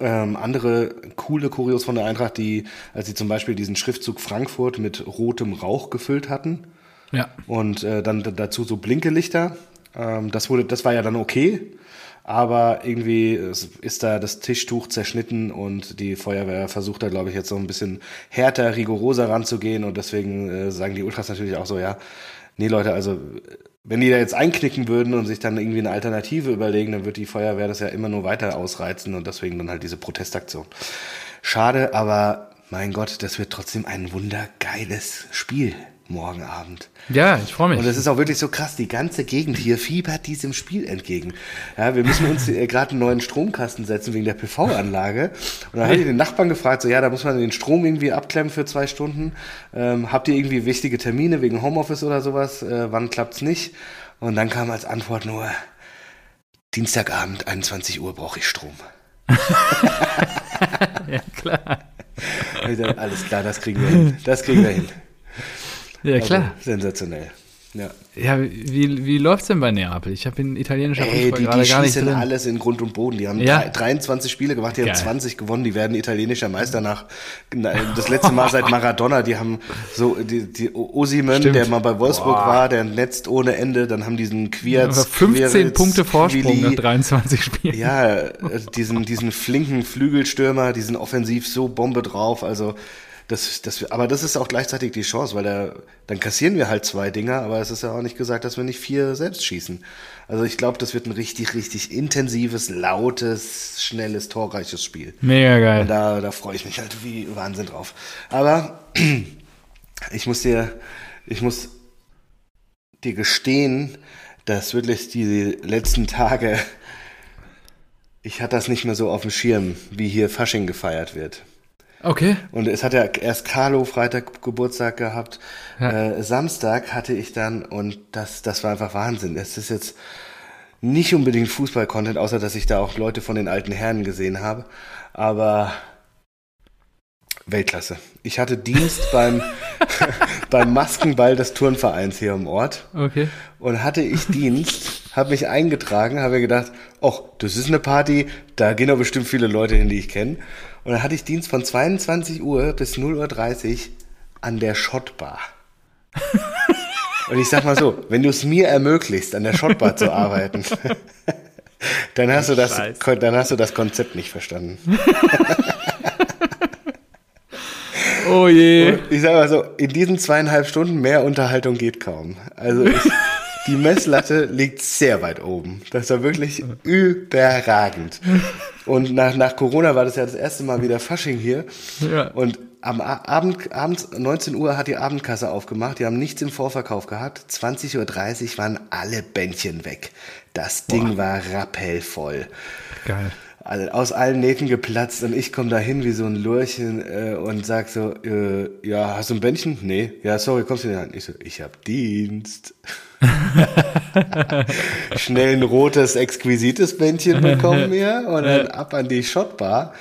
ähm, andere coole Kurios von der Eintracht, die, als sie zum Beispiel diesen Schriftzug Frankfurt mit rotem Rauch gefüllt hatten. Ja. Und äh, dann dazu so Blinkelichter. Ähm, das wurde, das war ja dann okay. Aber irgendwie ist da das Tischtuch zerschnitten und die Feuerwehr versucht da, glaube ich, jetzt so ein bisschen härter, rigoroser ranzugehen. Und deswegen äh, sagen die Ultras natürlich auch so, ja, nee Leute, also wenn die da jetzt einknicken würden und sich dann irgendwie eine Alternative überlegen, dann wird die Feuerwehr das ja immer nur weiter ausreizen und deswegen dann halt diese Protestaktion. Schade, aber mein Gott, das wird trotzdem ein wundergeiles Spiel morgen Abend. Ja, ich freue mich. Und es ist auch wirklich so krass, die ganze Gegend hier fiebert diesem Spiel entgegen. Ja, wir müssen uns äh, gerade einen neuen Stromkasten setzen wegen der PV-Anlage. Und dann habe ich den Nachbarn gefragt, so ja, da muss man den Strom irgendwie abklemmen für zwei Stunden. Ähm, habt ihr irgendwie wichtige Termine wegen Homeoffice oder sowas? Äh, wann klappt's nicht? Und dann kam als Antwort nur, Dienstagabend, 21 Uhr brauche ich Strom. ja, klar. Alles klar, das kriegen wir hin. Das kriegen wir hin. Ja, also, klar. sensationell. Ja, ja wie, wie läuft es denn bei Neapel? Ich habe in italienischer Fußball die, gerade die gar nicht drin. alles in Grund und Boden. Die haben ja? 23 Spiele gemacht, die Geil. haben 20 gewonnen, die werden italienischer Meister nach das letzte Mal seit Maradona. Die haben so die, die Osimen, der mal bei Wolfsburg Boah. war, der netzt ohne Ende. Dann haben diesen Quierz, ja, 15 Quierz, Punkte Vorsprung Quili, nach 23 Spielen. Ja, äh, diesen diesen flinken Flügelstürmer, diesen offensiv so Bombe drauf. Also das, das, aber das ist auch gleichzeitig die Chance, weil da, dann kassieren wir halt zwei Dinger, aber es ist ja auch nicht gesagt, dass wir nicht vier selbst schießen. Also ich glaube, das wird ein richtig, richtig intensives, lautes, schnelles, torreiches Spiel. Mega geil. Und da, da freue ich mich halt wie Wahnsinn drauf. Aber ich muss dir, ich muss dir gestehen, dass wirklich die letzten Tage, ich hatte das nicht mehr so auf dem Schirm, wie hier Fasching gefeiert wird. Okay. Und es hat ja erst Carlo Freitag Geburtstag gehabt. Ja. Äh, Samstag hatte ich dann und das, das war einfach Wahnsinn. Es ist jetzt nicht unbedingt Fußball-Content, außer dass ich da auch Leute von den alten Herren gesehen habe. Aber Weltklasse. Ich hatte Dienst beim, beim Maskenball des Turnvereins hier im Ort. Okay. Und hatte ich Dienst, habe mich eingetragen, habe gedacht, ach, das ist eine Party, da gehen doch bestimmt viele Leute hin, die ich kenne. Und dann hatte ich Dienst von 22 Uhr bis 0.30 Uhr an der Schottbar. Und ich sag mal so, wenn du es mir ermöglicht, an der Schottbar zu arbeiten, dann hast, du das, dann hast du das Konzept nicht verstanden. oh je. Und ich sag mal so, in diesen zweieinhalb Stunden mehr Unterhaltung geht kaum. Also ich, die Messlatte liegt sehr weit oben. Das war wirklich überragend. Und nach, nach Corona war das ja das erste Mal wieder Fasching hier. Ja. Und am Abend, abends 19 Uhr hat die Abendkasse aufgemacht. Die haben nichts im Vorverkauf gehabt. 20.30 Uhr waren alle Bändchen weg. Das Ding Boah. war rappellvoll. Geil aus allen Nähten geplatzt und ich komme da hin wie so ein Lurchen äh, und sag so, äh, ja, hast du ein Bändchen? Nee. Ja, sorry, kommst du nicht an? Ich so, ich hab Dienst. Schnell ein rotes, exquisites Bändchen bekommen mir und dann ab an die Shotbar.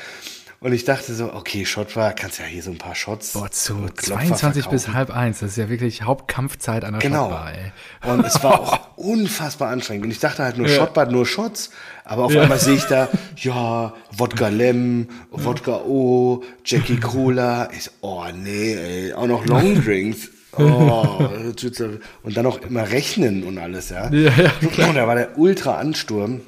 Und ich dachte so, okay, Shot war, kannst ja hier so ein paar Shots. Boah, zu 22 bis halb eins, das ist ja wirklich Hauptkampfzeit an der genau. Shotbar, ey. Und es war auch unfassbar anstrengend. Und ich dachte halt nur ja. Shotbar, nur Shots. Aber auf ja. einmal sehe ich da, ja, Wodka Lem, Wodka O, Jackie Cola. Ich so, oh nee, ey, auch noch Long Drinks. Oh, und dann auch immer rechnen und alles, ja. ja, ja und da war der Ultra-Ansturm.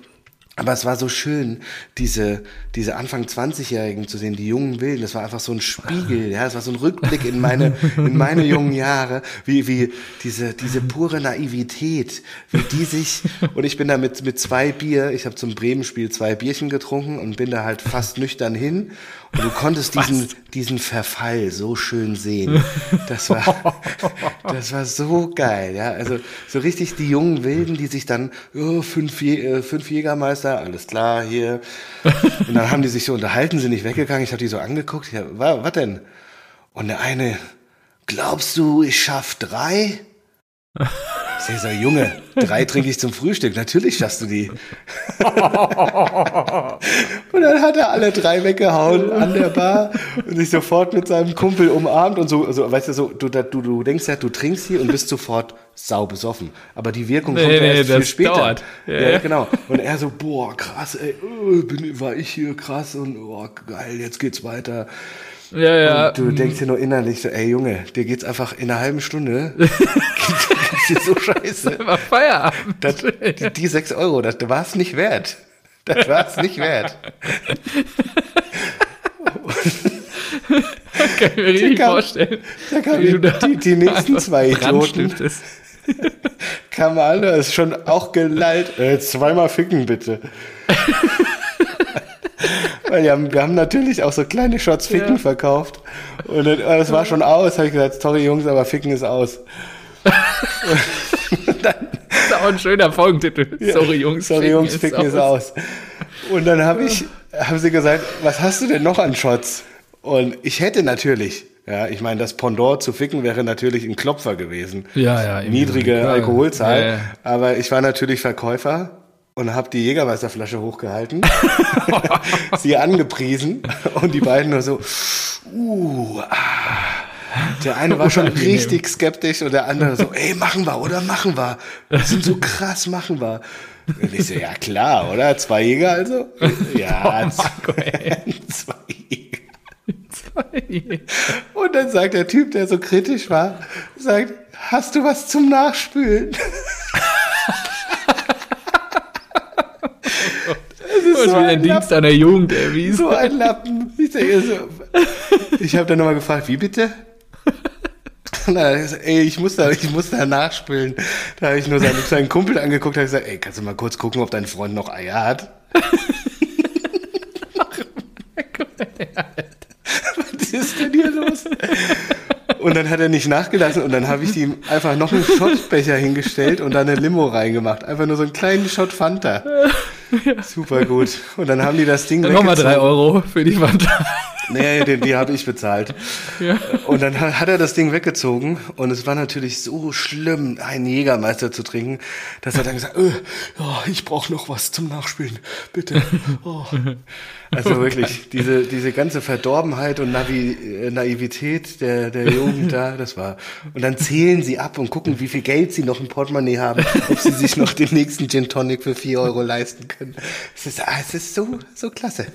Aber es war so schön, diese, diese Anfang 20-Jährigen zu sehen, die jungen Wilden. Das war einfach so ein Spiegel, ja. Das war so ein Rückblick in meine, in meine jungen Jahre, wie, wie diese, diese pure Naivität, wie die sich, und ich bin da mit, mit zwei Bier, ich habe zum Bremen-Spiel zwei Bierchen getrunken und bin da halt fast nüchtern hin und du konntest diesen, diesen Verfall so schön sehen. Das war, das war so geil, ja. Also so richtig die jungen Wilden, die sich dann, oh, fünf, äh, fünf Jägermeister, alles klar, hier. Und dann haben die sich so unterhalten, sind nicht weggegangen. Ich habe die so angeguckt. Ja, was denn? Und der eine, glaubst du, ich schaff drei? Ich sag, Junge, drei trinke ich zum Frühstück. Natürlich schaffst du die. und dann hat er alle drei weggehauen an der Bar und sich sofort mit seinem Kumpel umarmt und so, so weißt du, so, du, du, du denkst ja, du trinkst hier und bist sofort sau besoffen. Aber die Wirkung nee, kommt nee, erst viel später. Dauert. Ja, ja, genau. Und er so, boah, krass, ey, oh, bin, war ich hier krass und oh, geil, jetzt geht's weiter. Ja, ja. Und du denkst dir nur innerlich so, ey Junge, dir geht's einfach in einer halben Stunde. dir so scheiße. Das war Feierabend. Das, die, die sechs Euro, das war es nicht wert. Das war es nicht wert. Kann ich mir richtig kam, vorstellen. Da kamen die, die, die nächsten zwei Idioten. Kamen alle, ist schon auch gelallt. Äh, zweimal ficken bitte. Weil wir haben, wir haben natürlich auch so kleine Shots Ficken ja. verkauft. Und das war schon aus, habe ich gesagt, sorry Jungs, aber Ficken ist aus. Dann, das ist auch ein schöner Folgentitel. Sorry Jungs, sorry Jungs, Ficken ist, aus. Und dann habe ich, haben sie gesagt, was hast du denn noch an Shots? Und ich hätte natürlich, ja, ich meine, das Pendant zu ficken wäre natürlich ein Klopfer gewesen. Ja, ja. Niedrige Alkoholzahl. Ja, ja. Aber ich war natürlich Verkäufer und habe die Jägermeisterflasche hochgehalten, sie angepriesen und die beiden nur so, uh, ah. Der eine war schon richtig skeptisch und der andere so, ey, machen wir, oder machen wir. Wir sind so krass, machen wir. Und ich so, ja klar, oder? Zwei Jäger also? Ja, oh, Marco, zwei Jäger. Zwei Jäger. Und dann sagt der Typ, der so kritisch war, sagt, hast du was zum Nachspülen? Das ist so ein Dienst an der Jugend erwiesen. So ein Lappen. Ich, so, ich habe dann nochmal gefragt, wie bitte? Na, ey, ich muss da, ich muss da nachspülen. Da habe ich nur seinen, seinen Kumpel angeguckt und gesagt, ey, kannst du mal kurz gucken, ob dein Freund noch Eier hat? Was ist denn hier los? Und dann hat er nicht nachgelassen und dann habe ich ihm einfach noch einen Schottbecher hingestellt und dann eine Limo reingemacht. Einfach nur so einen kleinen Shot Fanta. Ja. Super gut. Und dann haben die das Ding nochmal drei Euro für die Fanta. Nee, die, die habe ich bezahlt. Ja. Und dann hat er das Ding weggezogen und es war natürlich so schlimm, einen Jägermeister zu trinken, dass er dann gesagt, äh, oh, ich brauche noch was zum Nachspielen, bitte. Oh. Also wirklich, diese, diese ganze Verdorbenheit und Navi, äh, Naivität der, der Jugend da, das war. Und dann zählen sie ab und gucken, wie viel Geld sie noch im Portemonnaie haben, ob sie sich noch den nächsten Gin Tonic für vier Euro leisten können. Es ist, ah, es ist so, so klasse.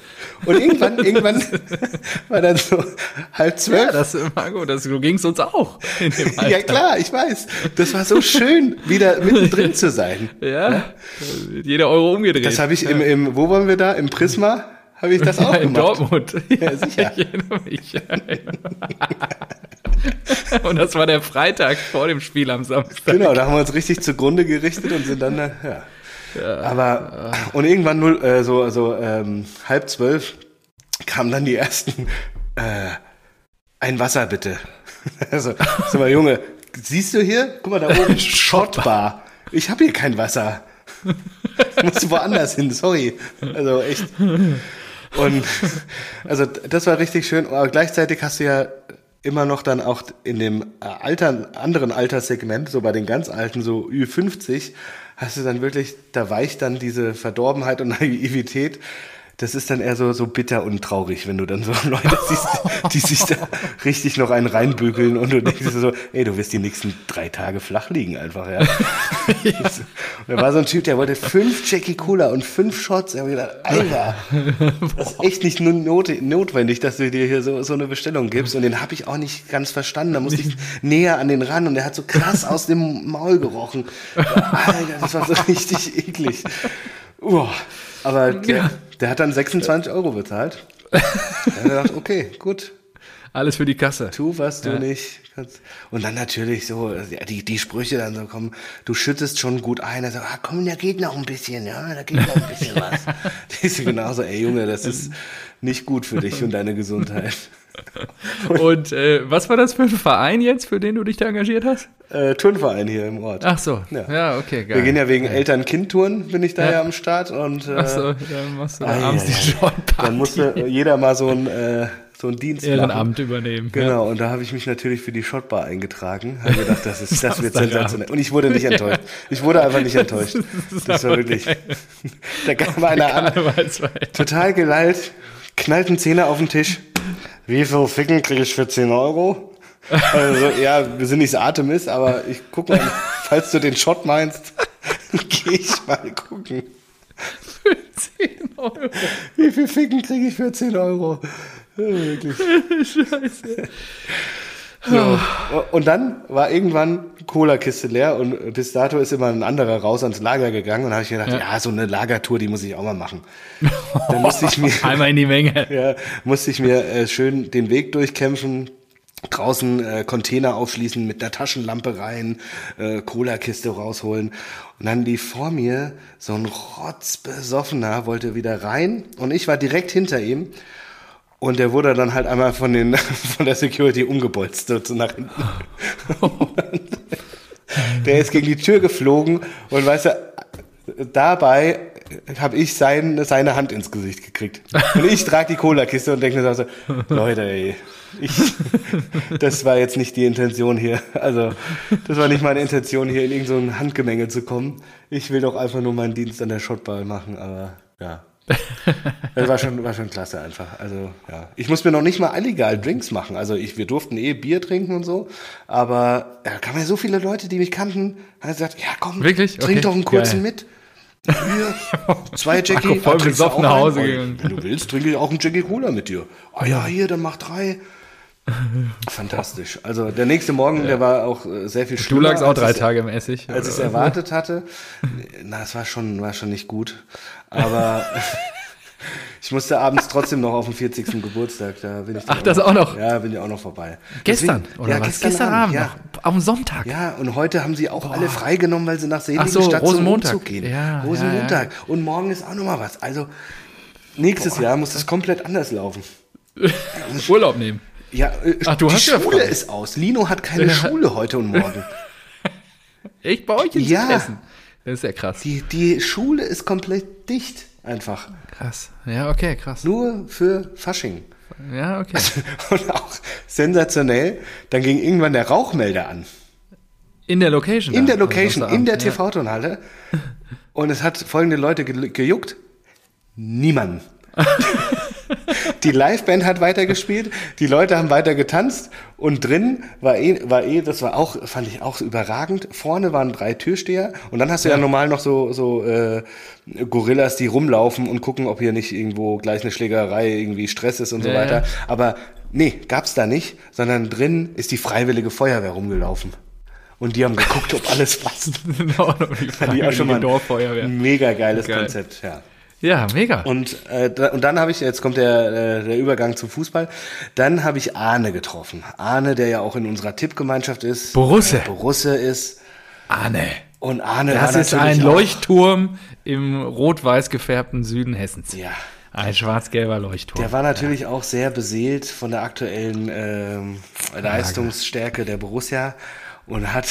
Und irgendwann, irgendwann war dann so halb zwölf. Ja, das, Marco, das, so ging es uns auch. ja klar, ich weiß. Das war so schön, wieder mittendrin zu sein. Ja, ja? jeder Euro umgedreht. Das habe ich im, im, wo waren wir da? Im Prisma? Habe ich das auch ja, in gemacht. Dortmund. Ja, sicher. Ich erinnere mich. und das war der Freitag vor dem Spiel am Samstag. Genau, da haben wir uns richtig zugrunde gerichtet und sind dann, ja. ja Aber, und irgendwann null, äh, so, so ähm, halb zwölf kamen dann die ersten, äh, ein Wasser bitte. also, sag mal, Junge, siehst du hier? Guck mal da oben, Shotbar. Ich habe hier kein Wasser. Musst woanders hin, sorry. Also echt. Und also das war richtig schön. Aber gleichzeitig hast du ja immer noch dann auch in dem äh, Alter, anderen Alterssegment, so bei den ganz Alten, so Ü50, hast du dann wirklich, da weicht dann diese Verdorbenheit und Naivität das ist dann eher so, so bitter und traurig, wenn du dann so Leute siehst, die sich da richtig noch einen reinbügeln und du denkst so, ey, du wirst die nächsten drei Tage flach liegen einfach, ja. ja. Und da war so ein Typ, der wollte fünf Jackie Cola und fünf Shots. Er hat gedacht, Alter, das ist echt nicht nur not notwendig, dass du dir hier so, so eine Bestellung gibst. Und den habe ich auch nicht ganz verstanden. Da musste ich näher an den ran und der hat so krass aus dem Maul gerochen. Alter, das war so richtig eklig. Uah. Aber der, ja. Der hat dann 26 Euro bezahlt. er hat gedacht, okay, gut. Alles für die Kasse. Tu, was du ja. nicht kannst. Und dann natürlich so, die, die Sprüche dann so kommen, du schüttest schon gut ein. Sagt, ah, komm, da geht noch ein bisschen, ja, da geht noch ein bisschen was. Die ist genauso, ey Junge, das ist nicht gut für dich und deine Gesundheit. Und äh, was war das für ein Verein jetzt, für den du dich da engagiert hast? Äh, Turnverein hier im Ort. Ach so. Ja, ja okay, geil. Wir gehen ja wegen ja. Eltern-Kind-Touren, bin ich da ja. ja. am Start. Und, äh, Ach so, dann machst du ah, abends ja, die Shortparty. Dann musste jeder mal so ein, äh, so ein Dienst Ehrenamt machen. übernehmen. Genau, und da habe ich mich natürlich für die Shotbar eingetragen. Habe gedacht, das, ist, das wird sensationell. Und ich wurde nicht enttäuscht. Ich wurde einfach nicht enttäuscht. Das, das war wirklich... da kam einer an, total geleilt, knallt einen Zehner auf den Tisch wie viel Ficken kriege ich für 10 Euro? Also, ja, wir sind nicht Artemis, aber ich guck mal, falls du den Shot meinst, gehe ich mal gucken. Für 10 Euro. Wie viel Ficken kriege ich für 10 Euro? Wirklich. Scheiße. So. Und dann war irgendwann Cola-Kiste leer und bis dato ist immer ein anderer raus ans Lager gegangen und habe ich gedacht, ja. ja. so eine Lagertour, die muss ich auch mal machen. Dann musste ich mir einmal in die Menge. Ja, musste ich mir äh, schön den Weg durchkämpfen, draußen äh, Container aufschließen, mit der Taschenlampe rein, äh, Cola-Kiste rausholen. Und dann lief vor mir so ein rotzbesoffener, wollte wieder rein und ich war direkt hinter ihm und der wurde dann halt einmal von, den, von der Security umgebolzt, so nach hinten. der ist gegen die Tür geflogen und weißt du, dabei habe ich sein, seine Hand ins Gesicht gekriegt. Und ich trage die Cola-Kiste und denke mir so, Leute, ey, ich, das war jetzt nicht die Intention hier. Also, das war nicht meine Intention, hier in irgendein so Handgemenge zu kommen. Ich will doch einfach nur meinen Dienst an der Shotball machen, aber ja das war schon, war schon klasse einfach. Also, ja. Ich muss mir noch nicht mal illegal Drinks machen. Also, ich, wir durften eh Bier trinken und so. Aber da kamen ja so viele Leute, die mich kannten, haben gesagt, ja komm, Wirklich? trink Okay. doch einen kurzen Geil. mit. Hier, zwei Jackie. Marco voll Ah, besoffen auch nach? Hause Oh, gegangen. Wenn du willst, trinke ich auch einen Jackie Cola mit dir. Ah ja, hier, dann mach drei. Fantastisch. Also der nächste Morgen, der war auch äh, sehr viel Du schlimmer. lagst auch drei es- Tage im Essig. als ich es erwartet hatte. Na, es war schon, war schon nicht gut. Aber ich musste abends trotzdem noch auf den 40. Geburtstag. Da bin ich Ach, das auch noch? Ja, bin ich auch noch vorbei. Gestern, Deswegen- oder ja, was? Gestern, Gestern Abend, Abend ja. noch. Am Sonntag. Ja, und heute haben sie auch alle freigenommen, weil sie nach Ach Seligenstadt so, zum. Umzug gehen. Ja, Rosenmontag. Und morgen ist auch noch mal was. Also nächstes Jahr muss das komplett anders laufen. Urlaub nehmen. Ja, äh, Ach, du die hast ja Schule frei. ist aus. Lino hat keine Schule heute und morgen. Echt bei euch in Ja. Südhessen? Das ist ja krass. Die, die Schule ist komplett dicht. Einfach. Krass. Ja, okay, krass. Nur für Fasching. Ja, okay. Und auch sensationell, dann ging irgendwann der Rauchmelder an. In der Location. In der Location, also in der ja. TV-Tonhalle. Und es hat folgende Leute ge gejuckt. Niemanden. die Liveband hat weitergespielt, die Leute haben weiter getanzt und drin war eh, war eh, das war auch, fand ich auch überragend. Vorne waren drei Türsteher und dann hast du ja, normal noch so, so äh, Gorillas, die rumlaufen und gucken, ob hier nicht irgendwo gleich eine Schlägerei, irgendwie Stress ist und so Ja, weiter. ja. Aber nee, gab's da nicht, sondern drin ist die Freiwillige Feuerwehr rumgelaufen. Und die haben geguckt, ob alles passt. In Ordnung, die ich auch schon mal Dorffeuerwehr. mega geiles Geil. Konzept, ja. Ja, mega. Und, äh, da, und dann habe ich, jetzt kommt der, äh, der Übergang zum Fußball, dann habe ich Arne getroffen. Arne, der ja auch in unserer Tippgemeinschaft ist. Borusse. Äh, Borusse ist. Ahne. Und Arne Das ist ein Leuchtturm im rot-weiß gefärbten Süden Hessens. Ja. Ein schwarz-gelber Leuchtturm. Der war natürlich auch sehr beseelt von der aktuellen ähm, Leistungsstärke der Borussia und hat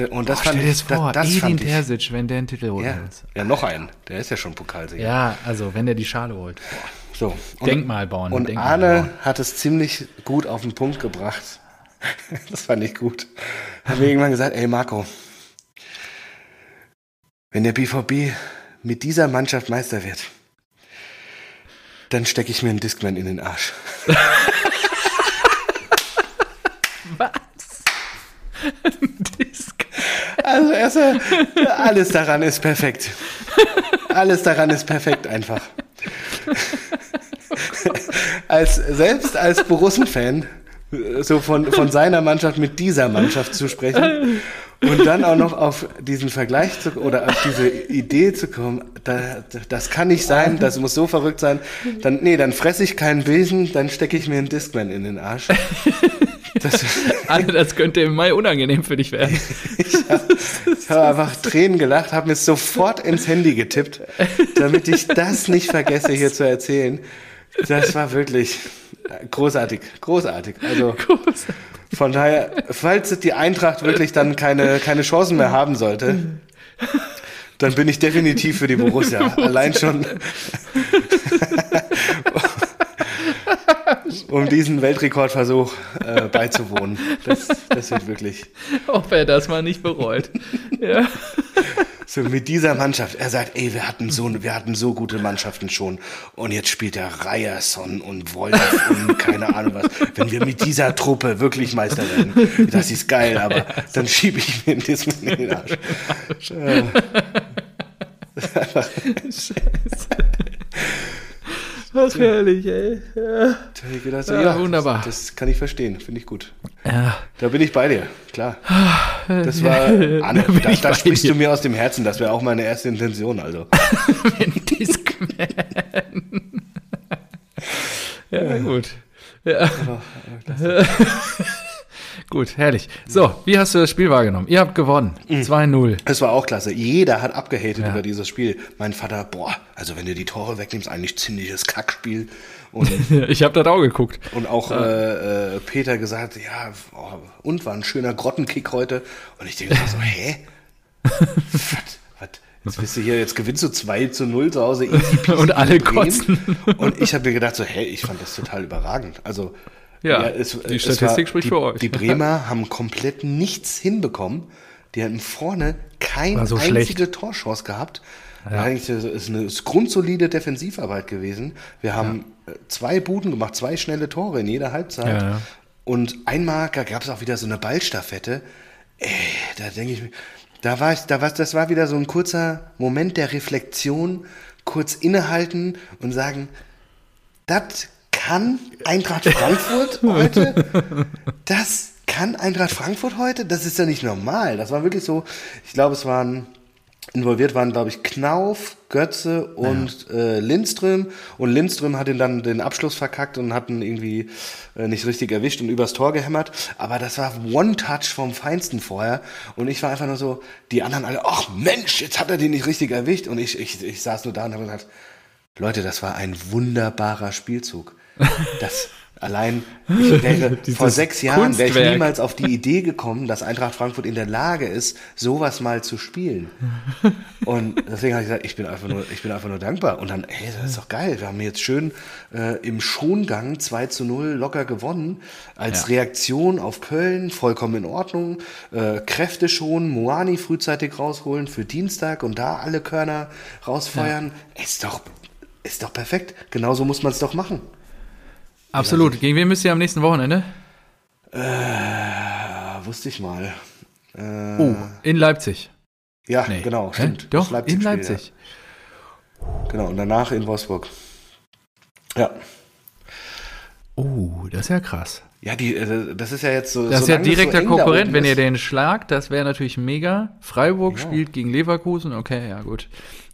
und das Boah, fand stell dir das vor, das, das Edin Terzic, wenn der einen Titel holt. ja, ja, noch einen, der ist ja schon Pokalsieger. ja, also wenn der die Schale holt. So. Und, Denkmal bauen. Und Denkmal Arne bauen. hat es ziemlich gut auf den Punkt gebracht. das fand ich gut. Hat mir irgendwann gesagt, ey Marco, wenn der BVB mit dieser Mannschaft Meister wird, dann stecke ich mir einen Discman in den Arsch. Disc. Also erstmal, alles daran ist perfekt. Alles daran ist perfekt einfach. Als, selbst als Borussen-Fan, so von, von seiner Mannschaft mit dieser Mannschaft zu sprechen und dann auch noch auf diesen Vergleich zu, oder auf diese Idee zu kommen, da, das kann nicht sein, das muss so verrückt sein, dann, nee, dann fresse ich keinen Besen, dann stecke ich mir einen Discman in den Arsch. Das, Anne, das könnte im Mai unangenehm für dich werden. Ich habe hab einfach Tränen gelacht, habe mir sofort ins Handy getippt, damit ich das nicht vergesse hier zu erzählen. Das war wirklich großartig, großartig. Also von daher, falls die Eintracht wirklich dann keine, keine Chancen mehr haben sollte, dann bin ich definitiv für die Borussia. Allein schon, um diesen Weltrekordversuch äh, beizuwohnen. Das, das wird wirklich. Ob er das mal nicht bereut. Ja. So mit dieser Mannschaft. Er sagt, ey, wir hatten so, wir hatten so gute Mannschaften schon. Und jetzt spielt der Ryerson und Wolf und keine Ahnung was. Wenn wir mit dieser Truppe wirklich Meister werden, das ist geil, aber dann schiebe ich mir das in den Arsch. Äh. Ach, herrlich, ey. Ja. Da ich gedacht, Ja, ja, wunderbar. Das, das kann ich verstehen, finde ich gut. ja. Da bin ich bei dir, klar. Das war, Anne, da, da bei sprichst dir. du mir aus dem Herzen. Das wäre auch meine erste Intention, also. Discman. ja, gut. Ja. gut, herrlich. So, wie hast du das Spiel wahrgenommen? Ihr habt gewonnen. 2-0. Es war auch klasse. Jeder hat abgehatet Ja. über dieses Spiel. Mein Vater, boah, also wenn du die Tore wegnimmst, eigentlich ziemliches Kackspiel. Und, Ich habe das auch geguckt. und auch äh, äh, Peter gesagt, ja, oh, und war ein schöner Grottenkick heute. Und ich denke so, hä? was, was? Jetzt bist du hier, jetzt gewinnst du 2 zu 0 zu Hause. Easy Und alle kotzen. Und ich habe mir gedacht so, hey, ich fand das total überragend. Also Ja, es, die Statistik spricht die, für euch. Die Bremer haben komplett nichts hinbekommen. Die hatten vorne keine War so einzige Torchance gehabt. Ja. Eigentlich ist eine grundsolide Defensivarbeit gewesen. Wir haben ja. Äh, zwei Buden gemacht, zwei schnelle Tore in jeder Halbzeit. Ja, Und einmal gab es auch wieder so eine Ballstaffette. Ey, da denke ich mir, da war ich, da war, das war wieder so ein kurzer Moment der Reflexion, kurz innehalten und sagen, das kann Eintracht Frankfurt heute? Das kann Eintracht Frankfurt heute? Das ist ja nicht normal. Das war wirklich so, ich glaube, es waren involviert waren, glaube ich, Knauf, Götze und ja. äh, Lindström. Und Lindström hat ihn dann den Abschluss verkackt und hat ihn irgendwie äh, nicht richtig erwischt und übers Tor gehämmert. Aber das war One-Touch vom Feinsten vorher. Und ich war einfach nur so, die anderen alle, ach Mensch, jetzt hat er den nicht richtig erwischt. Und ich, ich, ich saß nur da und habe gesagt, Leute, das war ein wunderbarer Spielzug. Das, Allein, ich wäre, vor sechs Jahren wäre ich niemals auf die Idee gekommen, dass Eintracht Frankfurt in der Lage ist, sowas mal zu spielen. Und deswegen habe ich gesagt, ich bin einfach nur, ich bin einfach nur dankbar. Und dann, ey, das ist doch geil. Wir haben jetzt schön äh, im Schongang 2 zu 0 locker gewonnen. Als ja. Reaktion auf Köln, vollkommen in Ordnung. Äh, Kräfte schonen, Moani frühzeitig rausholen für Dienstag und da alle Körner rausfeuern. Ja. Ist doch, ist doch perfekt. Genauso muss man es doch machen. Absolut. Gegen wen müsst ihr am nächsten Wochenende? Äh, wusste ich mal. Äh, oh, in Leipzig. Ja, nee. genau, stimmt. Hä? Doch, Leipzig in Leipzig. Ja. Genau, und danach in Wolfsburg. Ja. Oh, das ist ja krass. Ja, die, äh, das ist ja jetzt so. Das ist ja direkter so Konkurrent, wenn ihr den schlagt, das wäre natürlich mega. Freiburg ja. spielt gegen Leverkusen, okay, ja gut.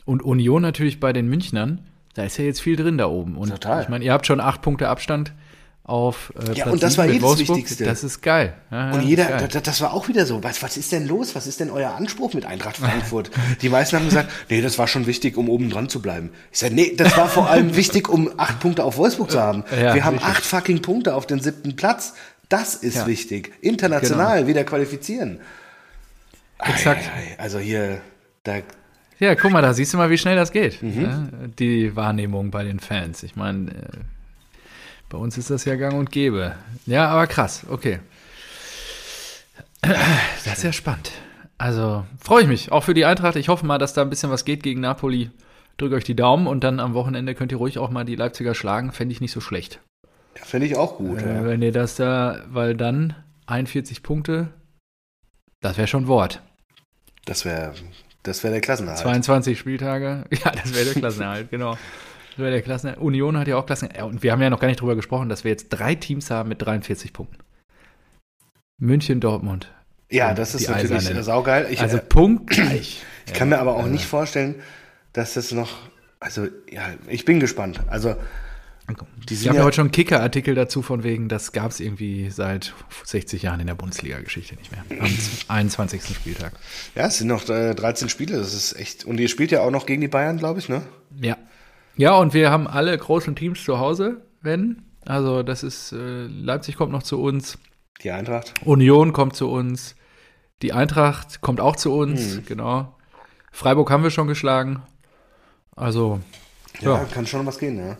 Und Union natürlich bei den Münchnern. Da ist ja jetzt viel drin da oben. Und Total. ich meine, ihr habt schon acht Punkte Abstand auf äh, Ja, und das war eh das Wichtigste. Das ist geil. Ja, und jeder, das, das, war auch wieder so. Was, was ist denn los? Was ist denn euer Anspruch mit Eintracht Frankfurt? Die meisten haben gesagt, nee, das war schon wichtig, um oben dran zu bleiben. Ich sage, nee, das war vor allem wichtig, um acht Punkte auf Wolfsburg zu haben. Ja, Wir haben richtig. acht fucking Punkte auf den siebten Platz. Das ist ja. wichtig. International genau. wieder qualifizieren. Exakt. Also hier, da, ja, guck mal, da siehst du mal, wie schnell das geht. Mhm. Ja, die Wahrnehmung bei den Fans. Ich meine, äh, bei uns ist das ja gang und gäbe. Ja, aber krass, okay. Das ist ja spannend. Also freue ich mich, auch für die Eintracht. Ich hoffe mal, dass da ein bisschen was geht gegen Napoli. Drückt euch die Daumen und dann am Wochenende könnt ihr ruhig auch mal die Leipziger schlagen. Fände ich nicht so schlecht. Ja, Fände ich auch gut. Äh, ja. Wenn ihr das da, weil dann 41 Punkte, das wäre schon Wort. Das wäre das wäre der Klassenerhalt. 22 Spieltage. Ja, das wäre der Klassenerhalt, genau. Das wäre der Klassenerhalt. Union hat ja auch Klassenerhalt. Und wir haben ja noch gar nicht drüber gesprochen, dass wir jetzt drei Teams haben mit 43 Punkten. München, Dortmund. Ja, das ist natürlich Eisernen. saugeil. Ich, also äh, punktgleich. Ich kann mir aber auch nicht vorstellen, dass das noch. Also, ja, ich bin gespannt. Also, ich habe ja heute schon einen Kicker-Artikel dazu, von wegen, das gab es irgendwie seit 60 Jahren in der Bundesliga-Geschichte nicht mehr. Am 21. Spieltag. Ja, es sind noch äh, 13 Spiele, das ist echt. Und ihr spielt ja auch noch gegen die Bayern, glaube ich, ne? Ja. Ja, und wir haben alle großen Teams zu Hause, wenn. Also, das ist, äh, Leipzig kommt noch zu uns. Die Eintracht. Union kommt zu uns. Die Eintracht kommt auch zu uns, mhm. genau. Freiburg haben wir schon geschlagen. Also. Ja, ja, kann schon was gehen, ja.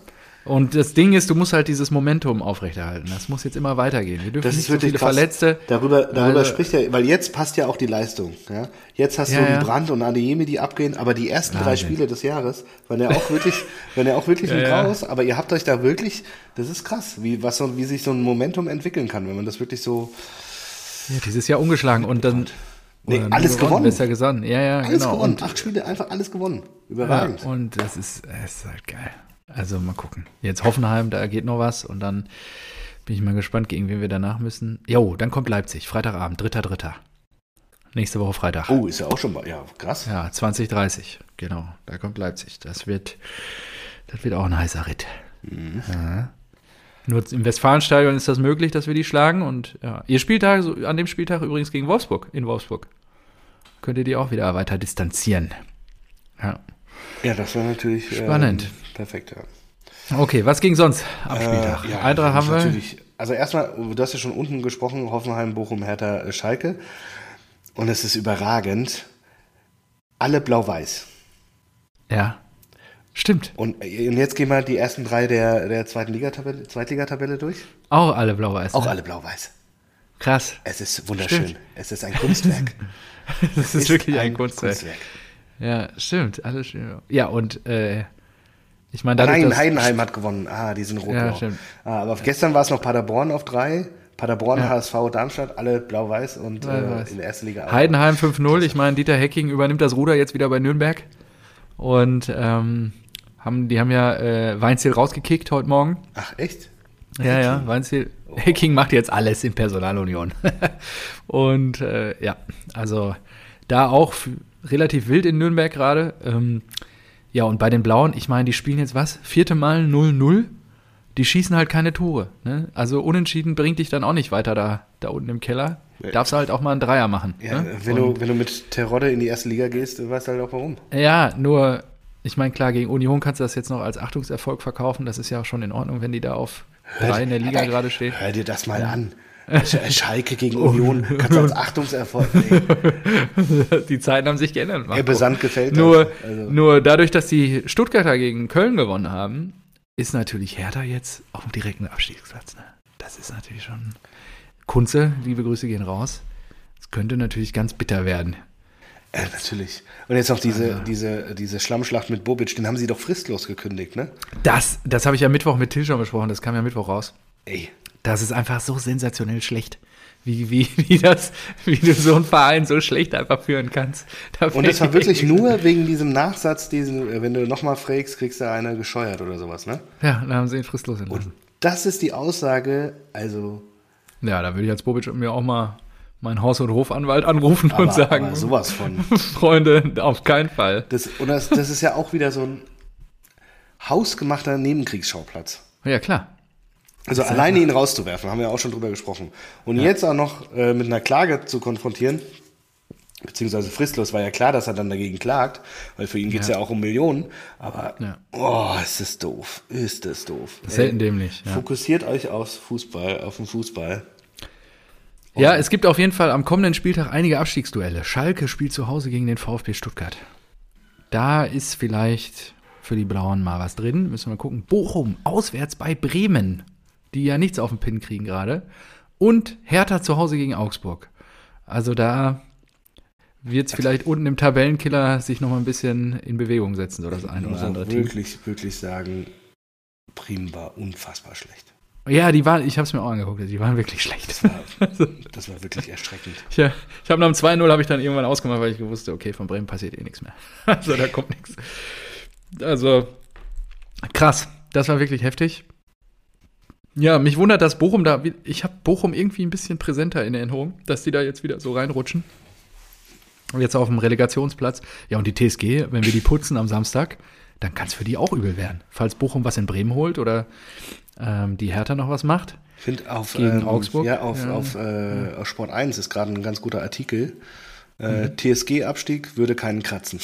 Und das Ding ist, du musst halt dieses Momentum aufrechterhalten. Das muss jetzt immer weitergehen. Wir dürfen das nicht so viele krass. Verletzte. Darüber, darüber weil, spricht ja, weil jetzt passt ja auch die Leistung. Ja? Jetzt hast ja, du einen ja. Brand und Adeyemi, die abgehen, aber die ersten drei Spiele des Jahres waren ja auch wirklich, waren ja auch wirklich ein Chaos. Aber ihr habt euch da wirklich, das ist krass, wie, was so, wie sich so ein Momentum entwickeln kann, wenn man das wirklich so. Ja, dieses Jahr umgeschlagen und dann. Nee, alles gewonnen. gewonnen. Besser gesagt. Ja, ja, alles genau. gewonnen. Acht Spiele, einfach alles gewonnen. Überragend. Ja, und das ist, das ist halt geil. Also mal gucken. Jetzt Hoffenheim, da geht noch was und dann bin ich mal gespannt, gegen wen wir danach müssen. Jo, dann kommt Leipzig, Freitagabend, dritter, dritter. Nächste Woche Freitag. Oh, ist ja auch schon mal, ja, krass. Ja, 2030, genau. Da kommt Leipzig. Das wird, das wird auch ein heißer Ritt. Mhm. Ja. Nur im Westfalenstadion ist das möglich, dass wir die schlagen. Und ja, ihr Spieltag, so, an dem Spieltag übrigens gegen Wolfsburg, in Wolfsburg. Könnt ihr die auch wieder weiter distanzieren. Ja. Ja, das war natürlich spannend. Ähm, perfekt, ja. Okay, was ging sonst am äh, Spieltag? Äh, ja, Eintracht haben wir. Natürlich, also erstmal, du hast ja schon unten gesprochen, Hoffenheim, Bochum, Hertha, äh, Schalke. Und es ist überragend. Alle blau-weiß. Ja. Stimmt. Und, äh, und, jetzt gehen wir die ersten drei der, der zweiten Ligatabelle, Zweitligatabelle durch. Auch alle blau-weiß. Auch ne? alle blau-weiß. Krass. Es ist wunderschön. Stimmt. Es ist ein Kunstwerk. das ist, ist, wirklich ein, ein Kunstwerk. Kunstwerk. Ja, stimmt. Alles schön. Ja, und äh, ich meine, Nein, Heidenheim hat gewonnen. Ah, die sind rot. Ja. Ah, aber gestern war es noch Paderborn auf drei. Paderborn, ja. HSV, Darmstadt, alle blau-weiß und äh, in der ersten Liga. Heidenheim 5-0. Ich meine, Dieter Hecking übernimmt das Ruder jetzt wieder bei Nürnberg. Und ähm, haben, die haben ja äh, Weinziel rausgekickt heute Morgen. Ach, echt? Ja, Hacking. ja, Weinziel. Oh. Hacking macht jetzt alles in Personalunion. und äh, ja, also da auch relativ wild in Nürnberg gerade. Ähm, ja, und bei den Blauen, ich meine, die spielen jetzt was? Vierte Mal 0-0. Die schießen halt keine Tore. Ne? Also unentschieden bringt dich dann auch nicht weiter da, da unten im Keller. Darfst du halt auch mal einen Dreier machen. Ja, ne? wenn, du, wenn du mit Terodde in die erste Liga gehst, weißt du halt auch warum. Ja, nur, ich meine, klar, gegen Union kannst du das jetzt noch als Achtungserfolg verkaufen. Das ist ja auch schon in Ordnung, wenn die da auf hör, drei in der Liga gerade stehen. Hör dir das mal an. Schalke gegen Union kannst du als Achtungserfolg nehmen. Die Zeiten haben sich geändert. Marco. Ebbe Sand gefällt nur, also. nur dadurch, dass die Stuttgarter gegen Köln gewonnen haben, ist natürlich Hertha jetzt auf dem direkten Abstiegsplatz. Ne? Das ist natürlich schon. Kunze, liebe Grüße gehen raus. Es könnte natürlich ganz bitter werden. Ja, natürlich. Und jetzt noch diese, also. diese, diese Schlammschlacht mit Bobic, den haben sie doch fristlos gekündigt, ne? Das, das habe ich ja Mittwoch mit Till schon besprochen, das kam ja Mittwoch raus. Ey. Das ist einfach so sensationell schlecht. Wie, wie, wie, das, wie du so einen Verein so schlecht einfach führen kannst. Da und das war wirklich nur wegen diesem Nachsatz, diesen, wenn du nochmal fragst, kriegst du einer gescheuert oder sowas, ne? Ja, da haben sie ihn fristlos entlassen. Und das ist die Aussage, also. Ja, da würde ich als Bobic mir auch mal meinen Haus- und Hofanwalt anrufen aber, und sagen: aber sowas von. Freunde, auf keinen Fall. Das, und das, das ist ja auch wieder so ein hausgemachter Nebenkriegsschauplatz. Ja, klar. Also alleine ihn rauszuwerfen, haben wir auch schon drüber gesprochen. Und ja. jetzt auch noch äh, mit einer Klage zu konfrontieren, beziehungsweise fristlos, war ja klar, dass er dann dagegen klagt, weil für ihn geht es ja. ja. auch um Millionen. Aber, ja. oh, ist das doof. Ist das doof. Selten dämlich. Ja. Fokussiert euch aufs Fußball, auf den Fußball. Und ja, es gibt auf jeden Fall am kommenden Spieltag einige Abstiegsduelle. Schalke spielt zu Hause gegen den VfB Stuttgart. Da ist vielleicht für die Blauen mal was drin. Müssen wir mal gucken. Bochum auswärts bei Bremen die ja nichts auf den Pin kriegen gerade. Und Hertha zu Hause gegen Augsburg. Also da wird es vielleicht unten im Tabellenkiller sich noch mal ein bisschen in Bewegung setzen, so das eine oder andere Team. wirklich, wirklich sagen, Bremen war unfassbar schlecht. Ja, die waren, ich habe es mir auch angeguckt, die waren wirklich schlecht. Das war, das war wirklich erschreckend. Ja, ich habe nach dem 2-0 habe ich dann irgendwann ausgemacht, weil ich wusste, okay, von Bremen passiert eh nichts mehr. Also da kommt nichts. Also krass, das war wirklich heftig. Ja, mich wundert, dass Bochum da, ich habe Bochum irgendwie ein bisschen präsenter in Erinnerung, dass die da jetzt wieder so reinrutschen. Jetzt auf dem Relegationsplatz. Ja, und die TSG, wenn wir die putzen am Samstag, dann kann es für die auch übel werden. Falls Bochum was in Bremen holt oder ähm, die Hertha noch was macht. Ich finde auf, gegen ähm, Augsburg. Ja, auf, ja. Auf, äh, auf Sport 1 ist gerade ein ganz guter Artikel. Äh, mhm. TSG-Abstieg würde keinen kratzen.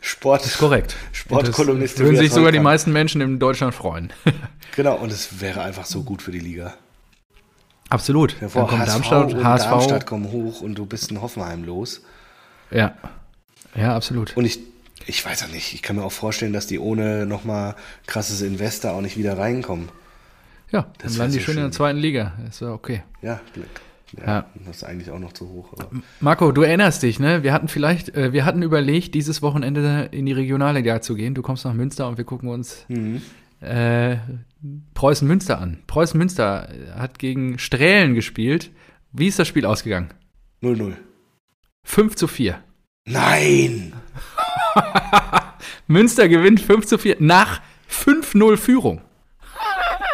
Sport. Das ist korrekt. Sportkolumnist. Würden sich sogar die meisten Menschen in Deutschland freuen. genau, und es wäre einfach so gut für die Liga. Absolut. Ja, Dann kommt HSV Darmstadt, und HSV. Darmstadt kommen hoch und du bist in Hoffenheim los. Ja. Ja, absolut. Und ich, ich weiß auch nicht, ich kann mir auch vorstellen, dass die ohne nochmal krasses Investor auch nicht wieder reinkommen. Ja, das dann landen die so schön in der zweiten Liga. Das wäre okay. Ja, Glück. Ja, ja, Das ist eigentlich auch noch zu hoch. Aber. Marco, du erinnerst dich, ne? Wir hatten vielleicht, äh, wir hatten überlegt, dieses Wochenende in die Regionalliga zu gehen. Du kommst nach Münster und wir gucken uns mhm. äh, Preußen Münster an. Preußen Münster hat gegen Strählen gespielt. Wie ist das Spiel ausgegangen? 0-0. 5 zu 4. Nein! Münster gewinnt 5 zu 4 nach 5-0 Führung.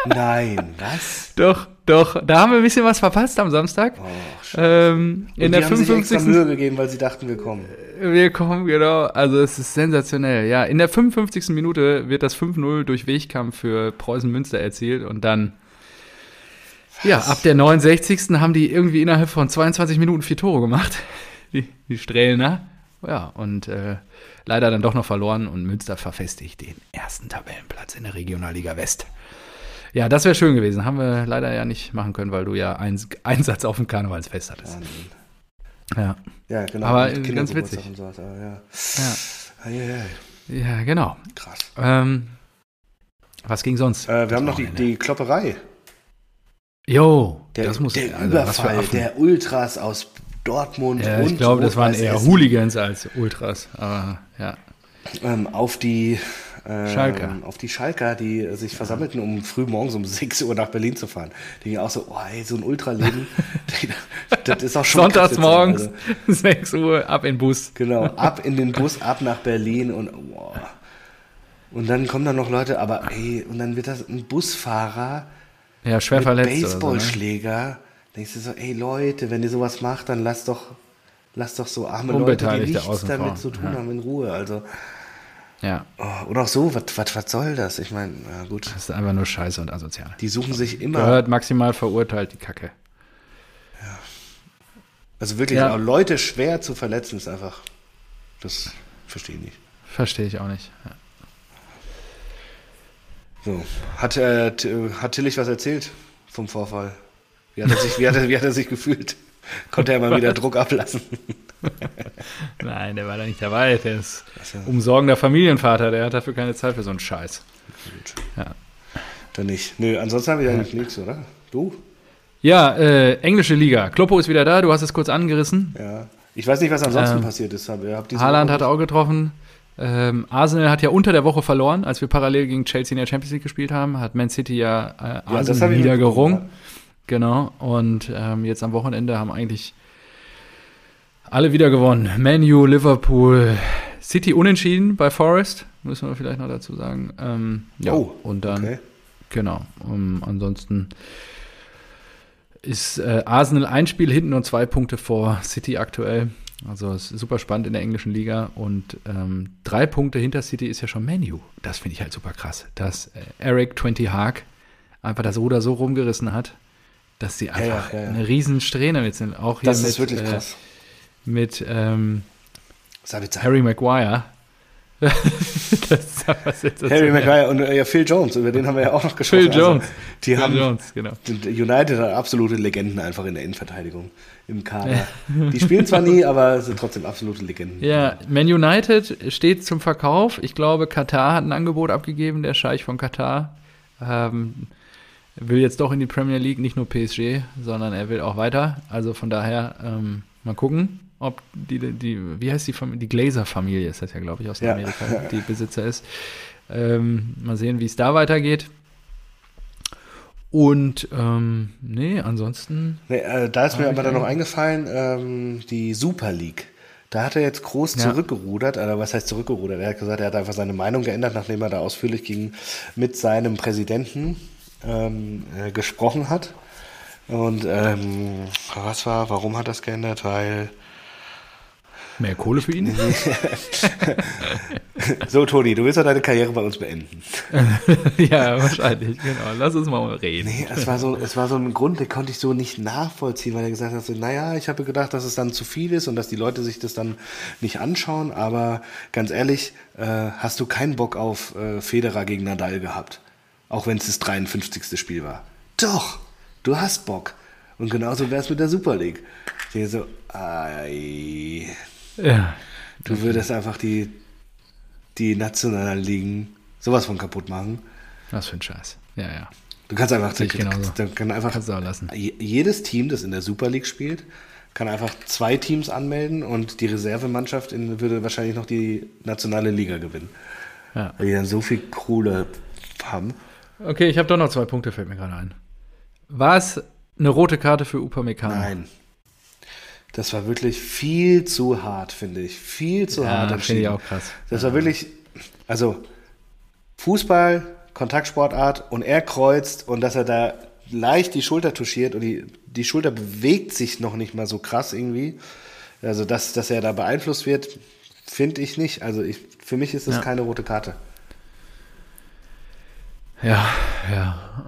Nein, was? Doch, doch, da haben wir ein bisschen was verpasst am Samstag. Oh, ähm, in der 55. Mühe gegeben, weil sie dachten, wir kommen. Wir kommen, genau. Also es ist sensationell. Ja, in der 55. Minute wird das 5-0 durch Wegkampf für Preußen Münster erzielt und dann was? ja, ab der 69. haben die irgendwie innerhalb von 22 Minuten vier Tore gemacht. Die, die Strählener. Ja, und äh, leider dann doch noch verloren und Münster verfestigt den ersten Tabellenplatz in der Regionalliga West. Ja, das wäre schön gewesen. Haben wir leider ja nicht machen können, weil du ja einen Einsatz auf dem Karnevalsfest hattest. Ja. Ja, genau. Aber ganz witzig. So, aber ja. Ja. ja. ja, genau. Krass. Ähm, was ging sonst? Äh, wir haben noch die, die Klopperei. Jo, der, das muss der also, Überfall der Ultras aus Dortmund ja, Ich glaube, das waren eher. Hooligans als Ultras, aber ja. Ähm, auf die äh, Schalker. auf die Schalker, die sich versammelten, um früh morgens um 6 Uhr nach Berlin zu fahren. Die ging auch so, oh ey, so ein Ultraleben, das ist auch schon Sonntags morgens, also. 6 Uhr, ab in den Bus. Genau, ab in den Bus, ab nach Berlin und oh. Und dann kommen da noch Leute, aber ey, und dann wird das ein Busfahrer ja, schwer mit verletzt Baseballschläger. So, ne? Denkst du so, ey Leute, wenn ihr sowas macht, dann lasst doch, lasst doch so arme Leute, die nichts damit zu tun ja. haben, in Ruhe. Also ja. Oh, und auch so, was, soll das? Ich meine, ja, gut. Das ist einfach nur scheiße und asozial. Die suchen sich immer. Gehört maximal verurteilt, die Kacke. Ja. Also wirklich, ja. Leute schwer zu verletzen, ist einfach. Das verstehe ich nicht. Verstehe ich auch nicht. Ja. So. Hat, äh, hat Tillich was erzählt vom Vorfall? Wie hat er sich, wie hat er, wie hat er sich gefühlt? Konnte er mal wieder Druck ablassen? Nein, der war da nicht dabei. Der ist so. umsorgender Familienvater. Der hat dafür keine Zeit für so einen Scheiß. Gut. Ja. Dann nicht. Nö, ansonsten habe ich eigentlich ja. nichts, oder? Du? Ja, äh, englische Liga. Kloppo ist wieder da. Du hast es kurz angerissen. Ja. Ich weiß nicht, was ansonsten ähm, passiert ist. Haaland hat auch getroffen. Ähm, Arsenal hat ja unter der Woche verloren, als wir parallel gegen Chelsea in der Champions League gespielt haben. Hat Man City ja, äh, Arsenal ja, wieder gerungen. Genau. Und ähm, jetzt am Wochenende haben eigentlich alle wieder gewonnen. Manu, Liverpool, City unentschieden bei Forest, müssen wir vielleicht noch dazu sagen. Ähm, ja, oh, und dann, okay. genau. Um, ansonsten ist äh, Arsenal ein Spiel hinten und zwei Punkte vor City aktuell. Also es ist super spannend in der englischen Liga und ähm, drei Punkte hinter City ist ja schon Menu. Das finde ich halt super krass, dass äh, Eric 20 Haag einfach das Ruder so rumgerissen hat, dass sie einfach ja, ja, ja. eine riesen Strähne mit sind. Auch hier das mit, ist wirklich äh, krass mit ähm, Harry Maguire. Harry Maguire und äh, ja, Phil Jones, über den haben wir ja auch noch gesprochen. Phil also, Jones. Also, die Phil haben, Jones, genau. United hat absolute Legenden einfach in der Innenverteidigung im Kader. die spielen zwar nie, aber sind trotzdem absolute Legenden. Ja, Man United steht zum Verkauf. Ich glaube, Katar hat ein Angebot abgegeben, der Scheich von Katar. Ähm, will jetzt doch in die Premier League, nicht nur PSG, sondern er will auch weiter. Also von daher ähm, mal gucken ob die, die wie heißt die Familie? Die Glazer-Familie ist das ja, glaube ich, aus ja. Amerika, die Besitzer ist. Ähm, mal sehen, wie es da weitergeht. Und ähm, nee, ansonsten. Nee, äh, da ist mir aber dann noch eingefallen, ähm, die Super League. Da hat er jetzt groß ja. zurückgerudert, oder was heißt zurückgerudert? Er hat gesagt, er hat einfach seine Meinung geändert, nachdem er da ausführlich ging, mit seinem Präsidenten ähm, äh, gesprochen hat. Und ähm, was war, warum hat das geändert? Weil Mehr Kohle für ihn? so, Toni, du willst ja deine Karriere bei uns beenden. ja, wahrscheinlich, genau. Lass uns mal reden. Nee, es war, so, es war so ein Grund, den konnte ich so nicht nachvollziehen, weil er gesagt hat, so, naja, ich habe gedacht, dass es dann zu viel ist und dass die Leute sich das dann nicht anschauen, aber ganz ehrlich, äh, hast du keinen Bock auf äh, Federer gegen Nadal gehabt? Auch wenn es das 53. Spiel war. Doch, du hast Bock. Und genauso wäre es mit der Super League. Ich denke so, ei, ja. Du würdest einfach die, die nationalen Ligen sowas von kaputt machen. Was für ein Scheiß. Ja, ja. Du kannst einfach, genauso. da kann einfach kannst du auch lassen. jedes Team, das in der Super League spielt, kann einfach zwei Teams anmelden und die Reservemannschaft in, würde wahrscheinlich noch die nationale Liga gewinnen. Ja. Weil die dann so viel Kohle haben. Okay, ich habe doch noch zwei Punkte, fällt mir gerade ein. War es eine rote Karte für Upamecano? Nein. Das war wirklich viel zu hart, finde ich. Viel zu ja, hart. Finde ich auch krass. Das war wirklich, also Fußball, Kontaktsportart und er kreuzt und dass er da leicht die Schulter touchiert und die, die Schulter bewegt sich noch nicht mal so krass irgendwie. Also, dass, dass er da beeinflusst wird, finde ich nicht. Also, ich, für mich ist das ja. keine rote Karte. Ja, ja.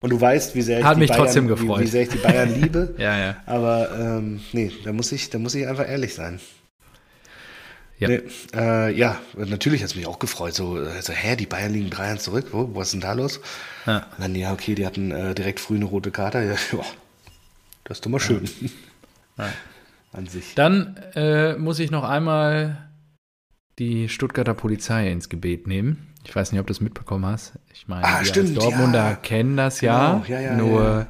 Und du weißt, wie sehr ich, Hat die, Bayern, wie, wie, sehr ich die Bayern liebe. ja, ja. Aber ähm, nee, da muss, ich, da muss ich einfach ehrlich sein. Ja. Nee, äh, ja, natürlich hat es mich auch gefreut. So, so hä, die Bayern liegen 3-1 zurück. Wo, was ist denn da los? Ja. Und dann, ja, okay, die hatten äh, direkt früh eine rote Karte. Ja, jo, das ist doch mal schön. Ja. An sich. Dann äh, muss ich noch einmal die Stuttgarter Polizei ins Gebet nehmen. Ich weiß nicht, ob du es mitbekommen hast. Ich meine, ah, stimmt, Dortmunder ja. kennen das ja. Genau, ja, ja nur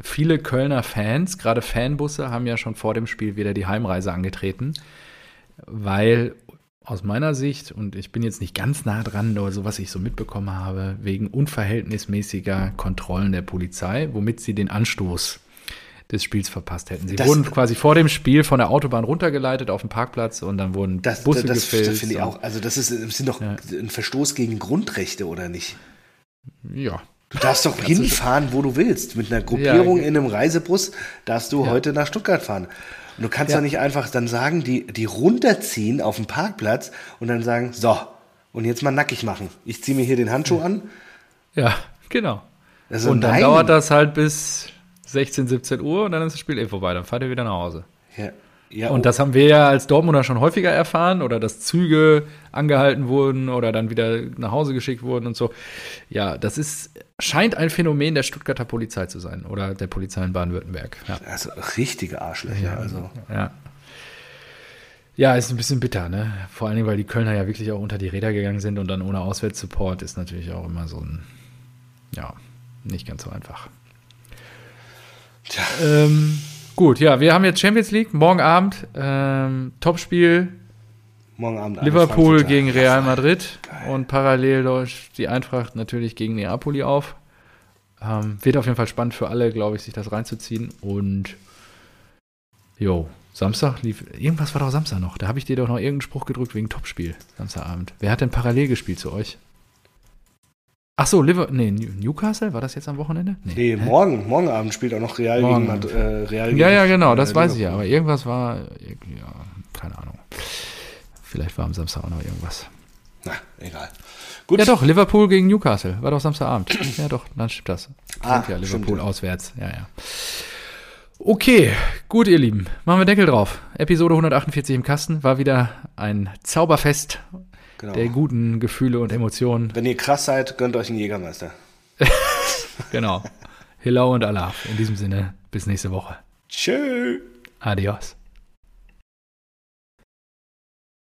viele Kölner Fans, gerade Fanbusse, haben ja schon vor dem Spiel wieder die Heimreise angetreten, weil aus meiner Sicht, und ich bin jetzt nicht ganz nah dran, aber so was ich so mitbekommen habe, wegen unverhältnismäßiger Kontrollen der Polizei, womit sie den Anstoß des Spiels verpasst hätten. Sie das, wurden quasi vor dem Spiel von der Autobahn runtergeleitet auf den Parkplatz und dann wurden das, Busse das, gefilzt. Das finde ich auch. Also das ist, sind doch ja. ein Verstoß gegen Grundrechte, oder nicht? Ja. Du darfst doch hinfahren, wo du willst. Mit einer Gruppierung ja, in einem Reisebus darfst du ja. heute nach Stuttgart fahren. Und du kannst ja. doch nicht einfach dann sagen, die, die runterziehen auf dem Parkplatz und dann sagen, so, und jetzt mal nackig machen. Ich ziehe mir hier den Handschuh an. Ja, genau. Also und dann nein. dauert das halt bis 16, 17 Uhr und dann ist das Spiel eh vorbei. Dann fahrt ihr wieder nach Hause. Ja. Ja, und oh. das haben wir ja als Dortmunder schon häufiger erfahren oder dass Züge angehalten wurden oder dann wieder nach Hause geschickt wurden und so. Ja, das ist, scheint ein Phänomen der Stuttgarter Polizei zu sein oder der Polizei in Baden-Württemberg. Ja. Also richtige Arschlöcher. Ja, also. Ja. Ja, ist ein bisschen bitter, ne? Vor allen Dingen, weil die Kölner ja wirklich auch unter die Räder gegangen sind und dann ohne Auswärtssupport ist natürlich auch immer so ein, ja, nicht ganz so einfach. Tja. Ähm, gut, ja, wir haben jetzt Champions League, morgen Abend, ähm, Topspiel. Morgen Abend. Liverpool gegen Real Madrid Geil. und parallel läuft die Eintracht natürlich gegen Neapoli auf. Ähm, wird auf jeden Fall spannend für alle, glaube ich, sich das reinzuziehen. Und jo, Samstag lief. Irgendwas war doch Samstag noch. Da habe ich dir doch noch irgendeinen Spruch gedrückt wegen Topspiel, Samstagabend. Wer hat denn parallel gespielt zu euch? Ach so, Liver nee, Newcastle, war das jetzt am Wochenende? Nee, nee morgen, morgen Abend spielt auch noch Real morgen. gegen äh, Real Ja, ja, genau, das äh, weiß ich ja, aber irgendwas war, ja, keine Ahnung. Vielleicht war am Samstag auch noch irgendwas. Na, egal. Gut. Ja doch, Liverpool gegen Newcastle, war doch Samstagabend. ja doch, dann stimmt das. Ah, ja, Liverpool stimmt. auswärts, ja, ja. Okay, gut, ihr Lieben. Machen wir Deckel drauf. Episode 148 im Kasten war wieder ein Zauberfest genau. der guten Gefühle und Emotionen. Wenn ihr krass seid, gönnt euch einen Jägermeister. genau. Hillau und Allah. In diesem Sinne, bis nächste Woche. Tschö. Adios.